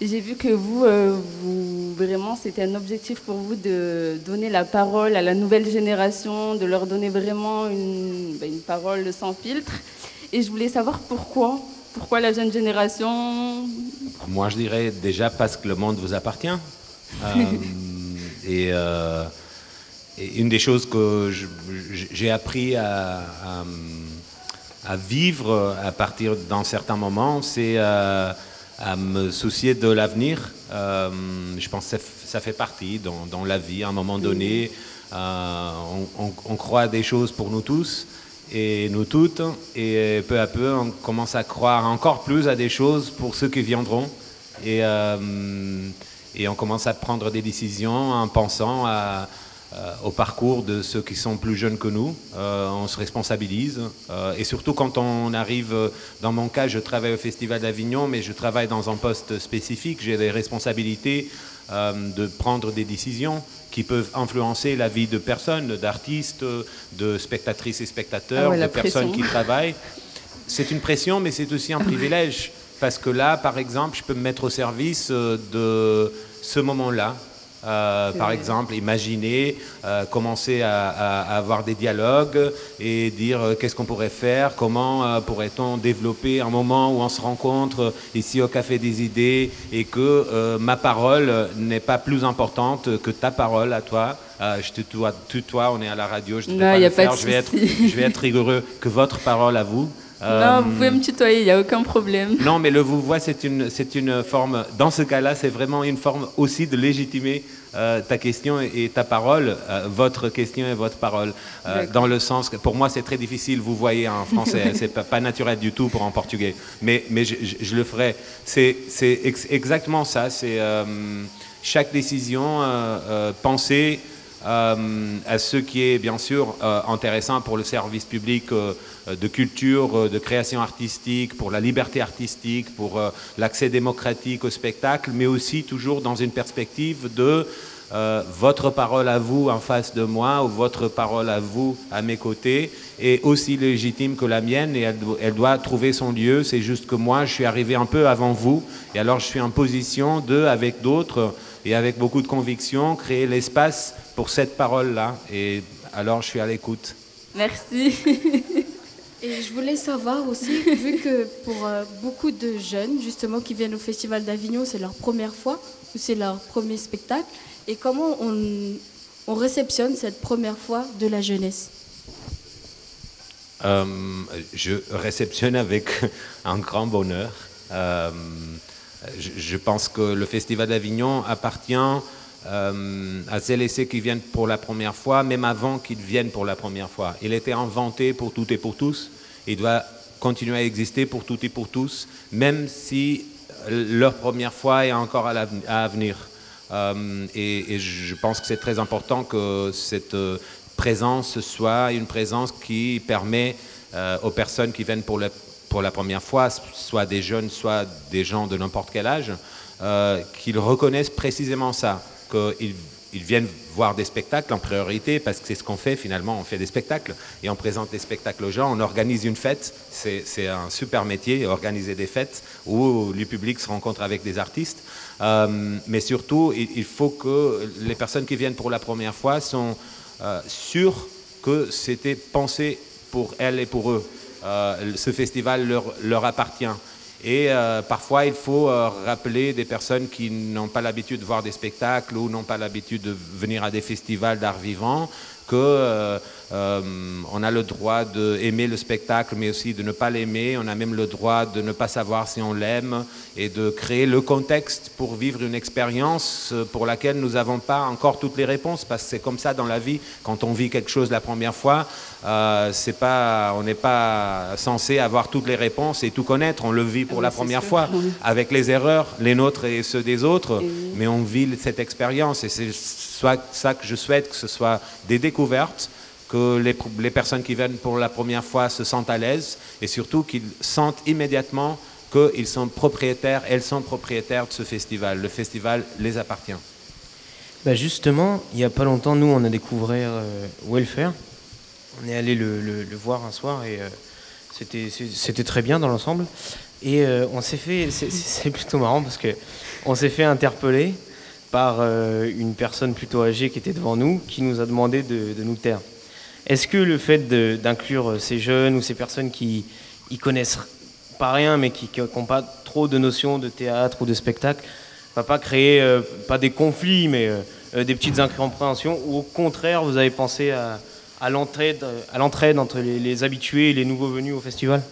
S15: J'ai vu que vous, euh, vous vraiment, c'était un objectif pour vous de donner la parole à la nouvelle génération, de leur donner vraiment une, ben, une parole sans filtre. Et je voulais savoir pourquoi. Pourquoi la jeune génération?
S30: Moi, je dirais déjà parce que le monde vous appartient. Euh, et euh, une des choses que j'ai appris à, vivre à partir d'un certain moment, c'est euh, à me soucier de l'avenir. Euh, je pense que ça fait partie dans, la vie. À un moment donné, euh, on, croit des choses pour nous tous et nous toutes, et peu à peu, on commence à croire encore plus à des choses pour ceux qui viendront. Et, on commence à prendre des décisions en pensant à au parcours de ceux qui sont plus jeunes que nous. Euh, on se responsabilise. Euh, et surtout quand on arrive, dans mon cas, je travaille au Festival d'Avignon, mais je travaille dans un poste spécifique. J'ai des responsabilités de prendre des décisions qui peuvent influencer la vie de personnes, d'artistes, de spectatrices et spectateurs, ah de personnes qui travaillent. C'est une pression, mais c'est aussi un privilège. Parce que là, par exemple, je peux me mettre au service de ce moment-là, euh, par exemple, imaginer, euh, commencer à, avoir des dialogues et dire euh, qu'est-ce qu'on pourrait faire, comment pourrait-on développer un moment où on se rencontre ici au Café des Idées et que ma parole n'est pas plus importante que ta parole à toi. je te tutoie, on est à la radio, je ne vais pas faire, je vais, être, je vais être rigoureux que votre parole à vous.
S15: Non, vous pouvez me tutoyer, il n'y a aucun problème.
S30: Non, mais le vous voit, c'est une, c'est une forme, dans ce cas-là, c'est vraiment une forme aussi de légitimer euh, ta question et ta parole, euh, votre question et votre parole, euh, dans le sens que pour moi c'est très difficile, vous voyez en français, c'est pas, pas, naturel du tout pour en portugais, mais, mais je, je, le ferai. C'est, c'est exactement ça, c'est chaque décision, penser euh, à ce qui est bien sûr euh, intéressant pour le service public euh, de culture, de création artistique, pour la liberté artistique, pour l'accès démocratique au spectacle, mais aussi toujours dans une perspective de votre parole à vous en face de moi ou votre parole à vous à mes côtés est aussi légitime que la mienne et elle, elle doit trouver son lieu. C'est juste que moi, je suis arrivé un peu avant vous et alors je suis en position de, avec d'autres, et avec beaucoup de conviction, créer l'espace pour cette parole-là. Et alors, je suis à l'écoute.
S28: Merci. Et je voulais savoir aussi, vu que pour euh, beaucoup de jeunes, justement, qui viennent au Festival d'Avignon, c'est leur première fois, ou c'est leur premier spectacle, et comment on, on réceptionne cette première fois de la jeunesse?
S30: Euh, Je réceptionne avec un grand bonheur. Euh, je, pense que le Festival d'Avignon appartient euh, à celles et ceux qui viennent pour la première fois, même avant qu'ils viennent pour la première fois. Il été inventé pour toutes et pour tous. Il doit continuer à exister pour toutes et pour tous, même si leur première fois est encore à, venir. Euh, et, je pense que c'est très important que cette euh, présence soit une présence qui permet aux personnes qui viennent pour la première fois, soit des jeunes, soit des gens de n'importe quel âge, euh, qu'ils reconnaissent précisément ça, qu'ils ils viennent voir des spectacles en priorité, parce que c'est ce qu'on fait finalement, on fait des spectacles, et on présente des spectacles aux gens, on organise une fête, c'est un super métier, organiser des fêtes où le public se rencontre avec des artistes, euh, mais surtout, il, faut que les personnes qui viennent pour la première fois sont euh, sûres que c'était pensé pour elles et pour eux. Euh, ce festival leur appartient. Et euh, parfois, il faut euh, rappeler des personnes qui n'ont pas l'habitude de voir des spectacles ou n'ont pas l'habitude de venir à des festivals d'art vivant que euh, on a le droit d'aimer le spectacle, mais aussi de ne pas l'aimer. On a même le droit de ne pas savoir si on l'aime et de créer le contexte pour vivre une expérience pour laquelle nous n'avons pas encore toutes les réponses, parce que c'est comme ça dans la vie. Quand on vit quelque chose la première fois, euh, c'est pas, on n'est pas censé avoir toutes les réponses et tout connaître. On le vit pour la première fois, avec les erreurs, les nôtres et ceux des autres, mais on vit cette expérience et c'est ça que je souhaite, que ce soit des découvertes que les, personnes qui viennent pour la première fois se sentent à l'aise et surtout qu'ils sentent immédiatement qu'ils sont propriétaires, elles sont propriétaires de ce festival. Le festival les appartient.
S2: Bah justement, il n'y a pas longtemps, nous, on a découvert euh, Welfare. On est allé le, voir un soir et euh, c'était très bien dans l'ensemble. Et euh, on s'est fait, c'est plutôt marrant parce que on s'est fait interpeller par une personne plutôt âgée qui était devant nous, qui nous a demandé de, de nous taire. Est-ce que le fait d'inclure ces jeunes ou ces personnes qui y connaissent pas rien, mais qui n'ont pas trop de notions de théâtre ou de spectacle, va pas créer, euh, pas des conflits, mais euh, euh, des petites incompréhensions, ou au contraire, vous avez pensé à, à l'entraide entre les, habitués et les nouveaux venus au festival?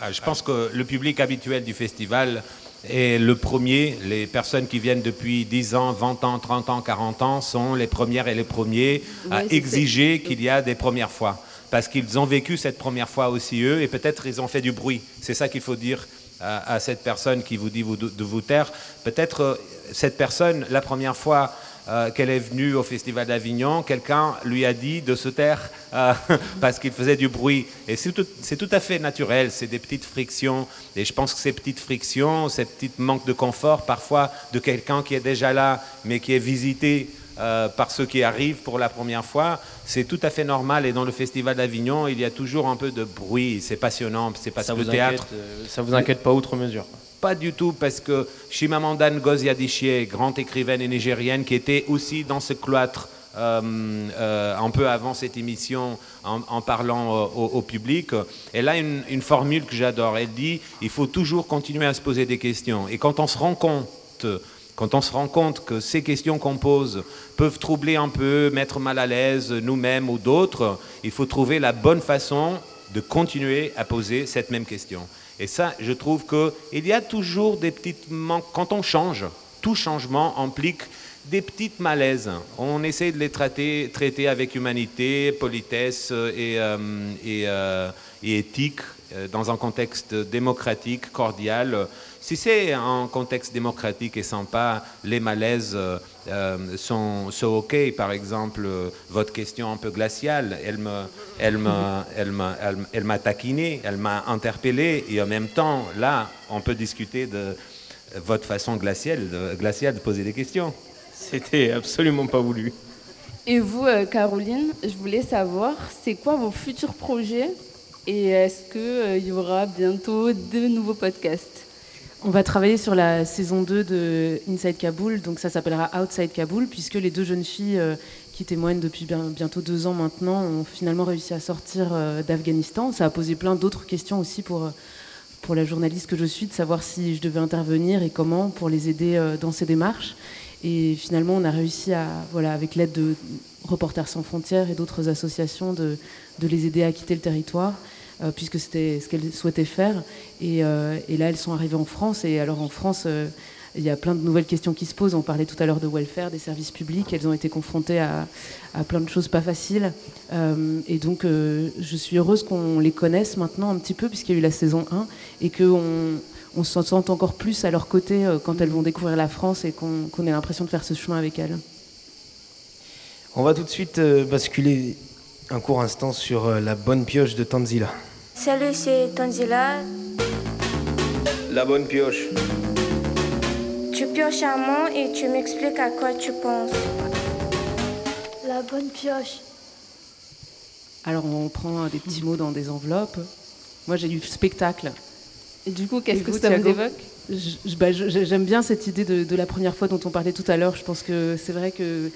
S30: Ah, Je pense que le public habituel du festival et le premier, les personnes qui viennent depuis 10 ans, 20 ans, 30 ans, 40 ans sont les premières et les premiers à exiger qu'il y a des premières fois. Parce qu'ils ont vécu cette première fois aussi eux et peut-être ils ont fait du bruit. C'est ça qu'il faut dire à, cette personne qui vous dit de vous taire. Peut-être euh, cette personne, la première fois, euh, qu'elle est venue au Festival d'Avignon, quelqu'un lui a dit de se taire euh, parce qu'il faisait du bruit. Et c'est tout, à fait naturel, c'est des petites frictions. Et je pense que ces petites frictions, ces petits manques de confort, parfois de quelqu'un qui est déjà là, mais qui est visité euh, par ceux qui arrivent pour la première fois, c'est tout à fait normal. Et dans le Festival d'Avignon, il y a toujours un peu de bruit. C'est passionnant, c'est parce
S2: ça
S30: que
S2: le
S30: théâtre.
S2: ça vous inquiète pas outre mesure
S30: pas du tout, parce que Chimamanda Ngozi Adichie, grande écrivaine nigérienne, qui était aussi dans ce cloître euh, euh, un peu avant cette émission en, parlant euh, au, public. Elle a une, une formule que j'adore. Elle dit il faut toujours continuer à se poser des questions. Et quand on se rend compte, quand on se rend compte que ces questions qu'on pose peuvent troubler un peu, mettre mal à l'aise nous-mêmes ou d'autres, il faut trouver la bonne façon de continuer à poser cette même question. Et ça, je trouve qu'il y a toujours des petites manques. Quand on change, tout changement implique des petites malaises. On essaie de les traiter, avec humanité, politesse et, euh, euh, éthique euh, dans un contexte démocratique, cordial. Si c'est un contexte démocratique et sympa, les malaises euh, euh, sont, OK. Par exemple, votre question un peu glaciale, elle m'a elle elle elle, m'a taquiné, elle m'a interpellé. Et en même temps, là, on peut discuter de votre façon glaciale de, glaciale de poser des questions.
S2: C'était absolument pas voulu.
S15: Et vous, Caroline, je voulais savoir, c'est quoi vos futurs projets et est-ce qu'il euh, y aura bientôt de nouveaux podcasts?
S29: On va travailler sur la saison 2 de Inside Kaboul, donc ça s'appellera Outside Kaboul, puisque les deux jeunes filles euh, qui témoignent depuis bientôt deux ans maintenant ont finalement réussi à sortir euh, d'Afghanistan. Ça a posé plein d'autres questions aussi pour, pour la journaliste que je suis, de savoir si je devais intervenir et comment pour les aider dans ces démarches. Et finalement, on a réussi à, voilà, avec l'aide de Reporters sans frontières et d'autres associations, de, de les aider à quitter le territoire. Euh, puisque c'était ce qu'elles souhaitaient faire. Euh, et, là, elles sont arrivées en France. Et alors en France, euh, il y a plein de nouvelles questions qui se posent. On parlait tout à l'heure de welfare, des services publics. Elles ont été confrontées à, plein de choses pas faciles. et donc, je suis heureuse qu'on les connaisse maintenant un petit peu, puisqu'il y a eu la saison 1, et qu'on on se sente encore plus à leur côté quand elles vont découvrir la France et qu'on ait l'impression de faire ce chemin avec elles.
S2: On va tout de suite basculer un court instant sur la bonne pioche de Tanzila.
S17: Salut, c'est Tanzila.
S2: La bonne pioche.
S17: Tu pioches un mot et tu m'expliques à quoi tu penses.
S25: La bonne pioche.
S29: Alors on prend des petits mots dans des enveloppes. Moi j'ai du spectacle.
S15: Et du coup, qu'est-ce que ça vous évoque?
S29: Bah, J'aime bien cette idée de, la première fois dont on parlait tout à l'heure. Je pense que c'est vrai que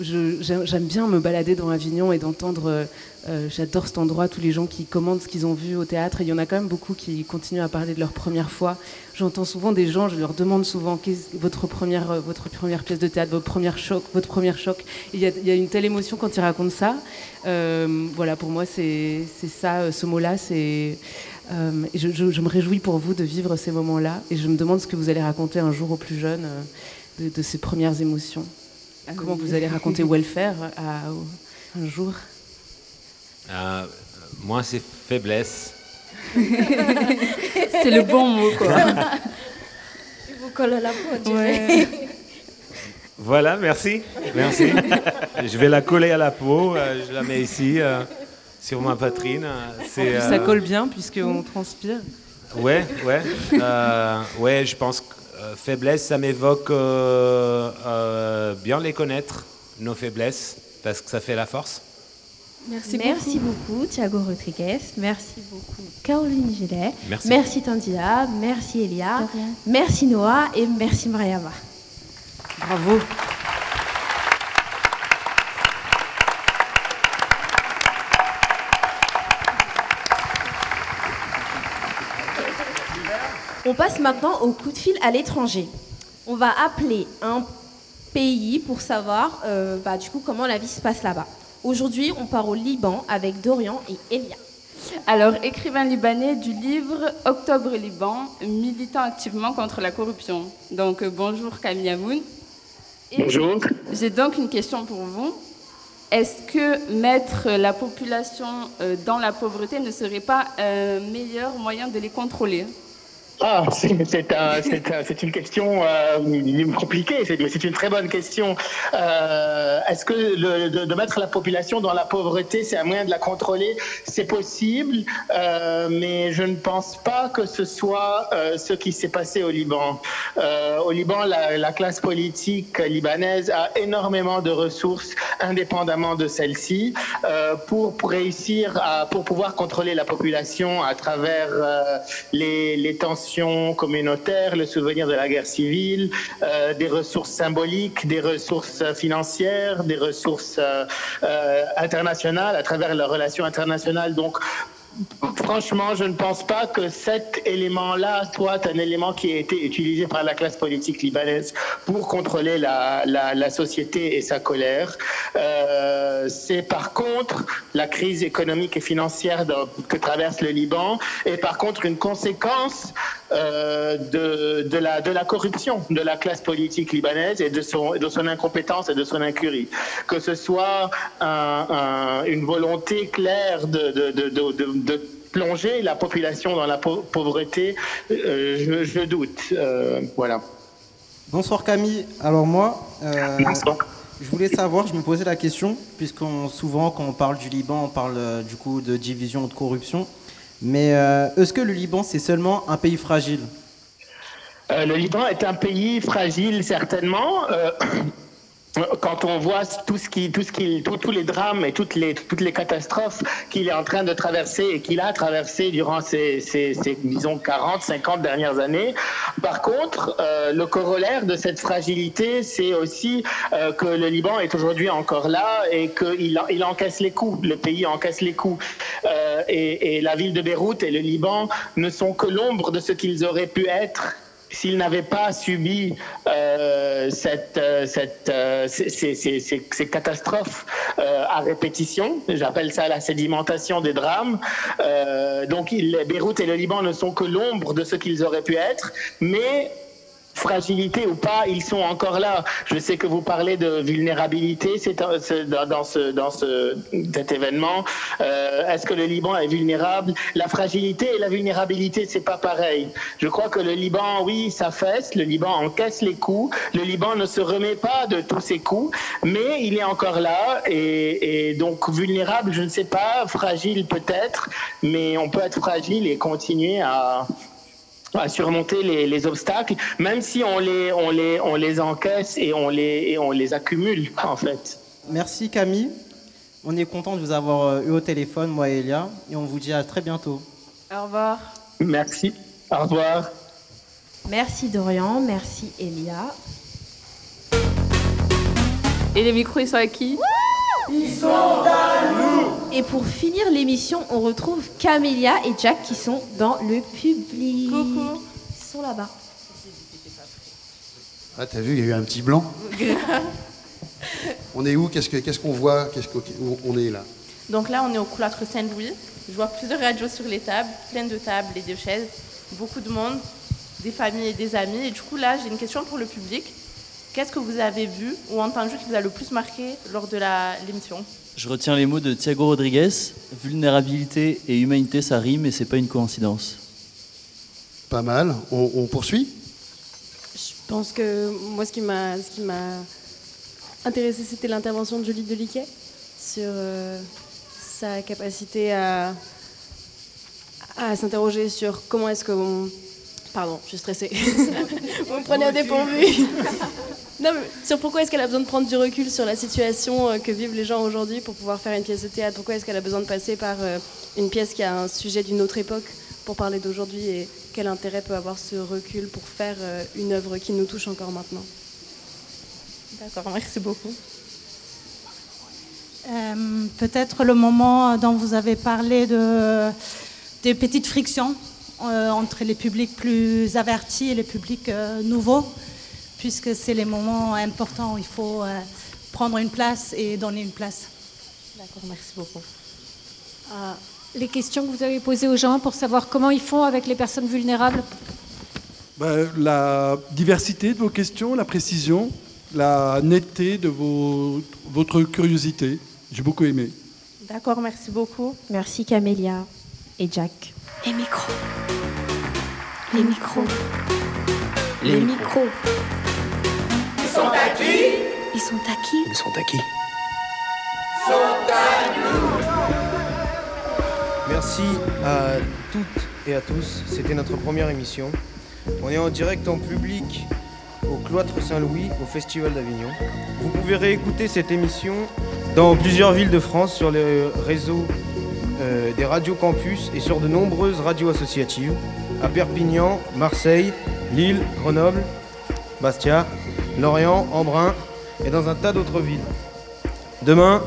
S29: j'aime bien me balader dans Avignon et d'entendre, euh, euh, j'adore cet endroit, tous les gens qui commandent ce qu'ils ont vu au théâtre. Il y en a quand même beaucoup qui continuent à parler de leur première fois. J'entends souvent des gens, je leur demande souvent votre première, euh, votre première pièce de théâtre, votre première choc, votre première choc. Il y, a une telle émotion quand ils racontent ça. voilà, pour moi, c'est ça, ce mot-là, c'est. Je, me réjouis pour vous de vivre ces moments-là et je me demande ce que vous allez raconter un jour aux plus jeunes de ces premières émotions. Ah Comment vous allez raconter welfare à, un jour?
S30: Euh, Moi, c'est faiblesse.
S15: c'est le bon mot, quoi.
S25: Il vous colle à la peau,
S30: Voilà, merci. Merci. je vais la coller à la peau, euh, je la mets ici, euh, sur ma poitrine.
S29: ça colle bien, puisqu'on transpire.
S30: Ouais, ouais. ouais, je pense que euh, faiblesse, ça m'évoque euh, euh, bien les connaître, nos faiblesses, parce que ça fait la force.
S6: Merci, merci beaucoup. Thiago Rodriguez. Merci beaucoup, Caroline Gillet. Merci, merci Tandila. Merci Elia. Merci Noah et merci Mariama.
S29: Bravo.
S6: On passe maintenant au coup de fil à l'étranger. On va appeler un pays pour savoir euh, bah, du coup comment la vie se passe là-bas. Aujourd'hui, on part au Liban avec Dorian et Elia.
S15: Alors, écrivain libanais du livre Octobre Liban, militant activement contre la corruption. Donc, euh, bonjour Camille Amoun.
S31: Bonjour.
S15: J'ai donc une question pour vous. Est-ce que mettre la population euh, dans la pauvreté ne serait pas un meilleur moyen de les contrôler?
S31: Ah, c'est une question euh, compliquée, mais c'est une très bonne question. Euh, Est-ce que de, mettre la population dans la pauvreté, c'est un moyen de la contrôler? C'est possible, euh, mais je ne pense pas que ce soit ce qui s'est passé au Liban. Au Liban, la, la, classe politique libanaise a énormément de ressources indépendamment de celle-ci pour, réussir pour pouvoir contrôler la population à travers les tensions communautaire, le souvenir de la guerre civile, euh, des ressources symboliques, des ressources financières, des ressources euh, euh, internationales à travers leurs relations internationales. Donc, Franchement, je ne pense pas que cet élément-là soit un élément qui a été utilisé par la classe politique libanaise pour contrôler la, société et sa colère. C'est par contre la crise économique et financière que traverse le Liban et par contre une conséquence euh, de, de, la, de la corruption de la classe politique libanaise et de son, de son incompétence et de son incurie. Que ce soit un, une volonté claire de, de, de plonger la population dans la pauvreté, je, je, doute. voilà.
S26: Bonsoir Camille. Alors moi, je voulais savoir, je me posais la question, puisque souvent quand on parle du Liban, on parle du coup de division ou de corruption. Mais est-ce que le Liban, c'est seulement un pays fragile?
S31: Le Liban est un pays fragile, certainement. Quand on voit tout ce tous les drames et toutes les, catastrophes qu'il est en train de traverser et qu'il a traversé durant ces, ces, ces, disons, 40, 50 dernières années. Par contre, euh, le corollaire de cette fragilité, c'est aussi euh, que le Liban est aujourd'hui encore là et qu'il il encaisse les coups. Le pays encaisse les coups. Euh, et la ville de Beyrouth et le Liban ne sont que l'ombre de ce qu'ils auraient pu être s'ils n'avaient pas subi euh, cette, euh, cette, euh, ces, ces, ces, ces, catastrophes euh, à répétition, j'appelle ça la sédimentation des drames, euh, donc il, Beyrouth et le Liban ne sont que l'ombre de ce qu'ils auraient pu être, mais fragilité ou pas, ils sont encore là. Je sais que vous parlez de vulnérabilité dans, ce, dans ce, cet événement. Euh, Est-ce que le Liban est vulnérable? La fragilité et la vulnérabilité, c'est pas pareil. Je crois que le Liban, oui, ça fesse, le Liban encaisse les coups, le Liban ne se remet pas de tous ses coups, mais il est encore là et donc vulnérable, je ne sais pas, fragile peut-être, mais on peut être fragile et continuer à à surmonter les, les, obstacles, même si on les, on les, on les encaisse et on les, et on les accumule, en fait.
S26: Merci Camille. On est content de vous avoir euh, eu au téléphone, moi et Elia, et on vous dit à très bientôt.
S18: Au revoir.
S31: Merci. Au revoir.
S6: Merci Dorian, merci Elia.
S18: Et les micros, ils sont à qui?
S22: Ils sont à nous
S6: Et pour finir l'émission, on retrouve Camélia et Jack qui sont dans le public.
S18: Coucou.
S6: Ils sont là-bas.
S32: Ah, t'as vu, il y a eu un petit blanc. on est où? Qu'est-ce qu'on qu qu'on voit? Qu'est-ce qu'on on est là?
S33: Donc là, on est au cloître Saint-Louis. Je vois plusieurs radios sur les tables, plein de tables et de chaises, beaucoup de monde, des familles et des amis. Et du coup, là, j'ai une question pour le public. Qu'est-ce que vous avez vu ou entendu qui vous a le plus marqué lors de l'émission?
S34: Je retiens les mots de Thiago Rodriguez. Vulnérabilité et humanité, ça rime et c'est pas une coïncidence.
S32: Pas mal. On, on poursuit?
S35: Je pense que moi, ce qui m'a, ce qui m'a intéressé, c'était l'intervention de Julie Deliquet sur euh, sa capacité à, à s'interroger sur comment est-ce qu'on Pardon, je suis stressée. Vous me prenez au dépourvu. non, mais sur pourquoi est-ce qu'elle a besoin de prendre du recul sur la situation euh, que vivent les gens aujourd'hui pour pouvoir faire une pièce de théâtre? Pourquoi est-ce qu'elle a besoin de passer par euh, une pièce qui a un sujet d'une autre époque pour parler d'aujourd'hui Et quel intérêt peut avoir ce recul pour faire euh, une œuvre qui nous touche encore maintenant?
S33: D'accord, merci beaucoup.
S36: Euh, Peut-être le moment dont vous avez parlé de, des petites frictions entre les publics plus avertis et les publics euh, nouveaux, puisque c'est les moments importants où il faut euh, prendre une place et donner une place.
S33: D'accord, merci beaucoup.
S37: Les questions que vous avez posées aux gens pour savoir comment ils font avec les personnes vulnérables?
S38: Ben, La diversité de vos questions, la précision, la netteté de vos, votre curiosité. J'ai beaucoup aimé.
S33: D'accord, merci beaucoup.
S6: Merci Camélia et Jack.
S23: Les micros. Les micros. Les, Les micros.
S22: Ils sont à qui?
S23: Ils sont à qui?
S2: Ils sont à qui?
S22: Ils sont à nous
S2: Merci à toutes et à tous. C'était notre première émission. On est en direct en public au Cloître Saint-Louis au Festival d'Avignon. Vous pouvez réécouter cette émission dans plusieurs villes de France sur les réseaux euh, des radios campus et sur de nombreuses radios associatives à Perpignan, Marseille, Lille, Grenoble, Bastia, Lorient, Embrun et dans un tas d'autres villes. Demain,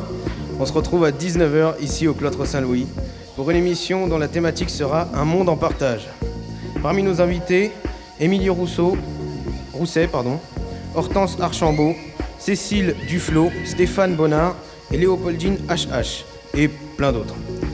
S2: on se retrouve à 19h ici au Cloître Saint-Louis pour une émission dont la thématique sera Un monde en partage. Parmi nos invités, Émilie Rousseau, Rousset, Hortense Archambault, Cécile Duflo, Stéphane Bonnard et Léopoldine HH et plein d'autres.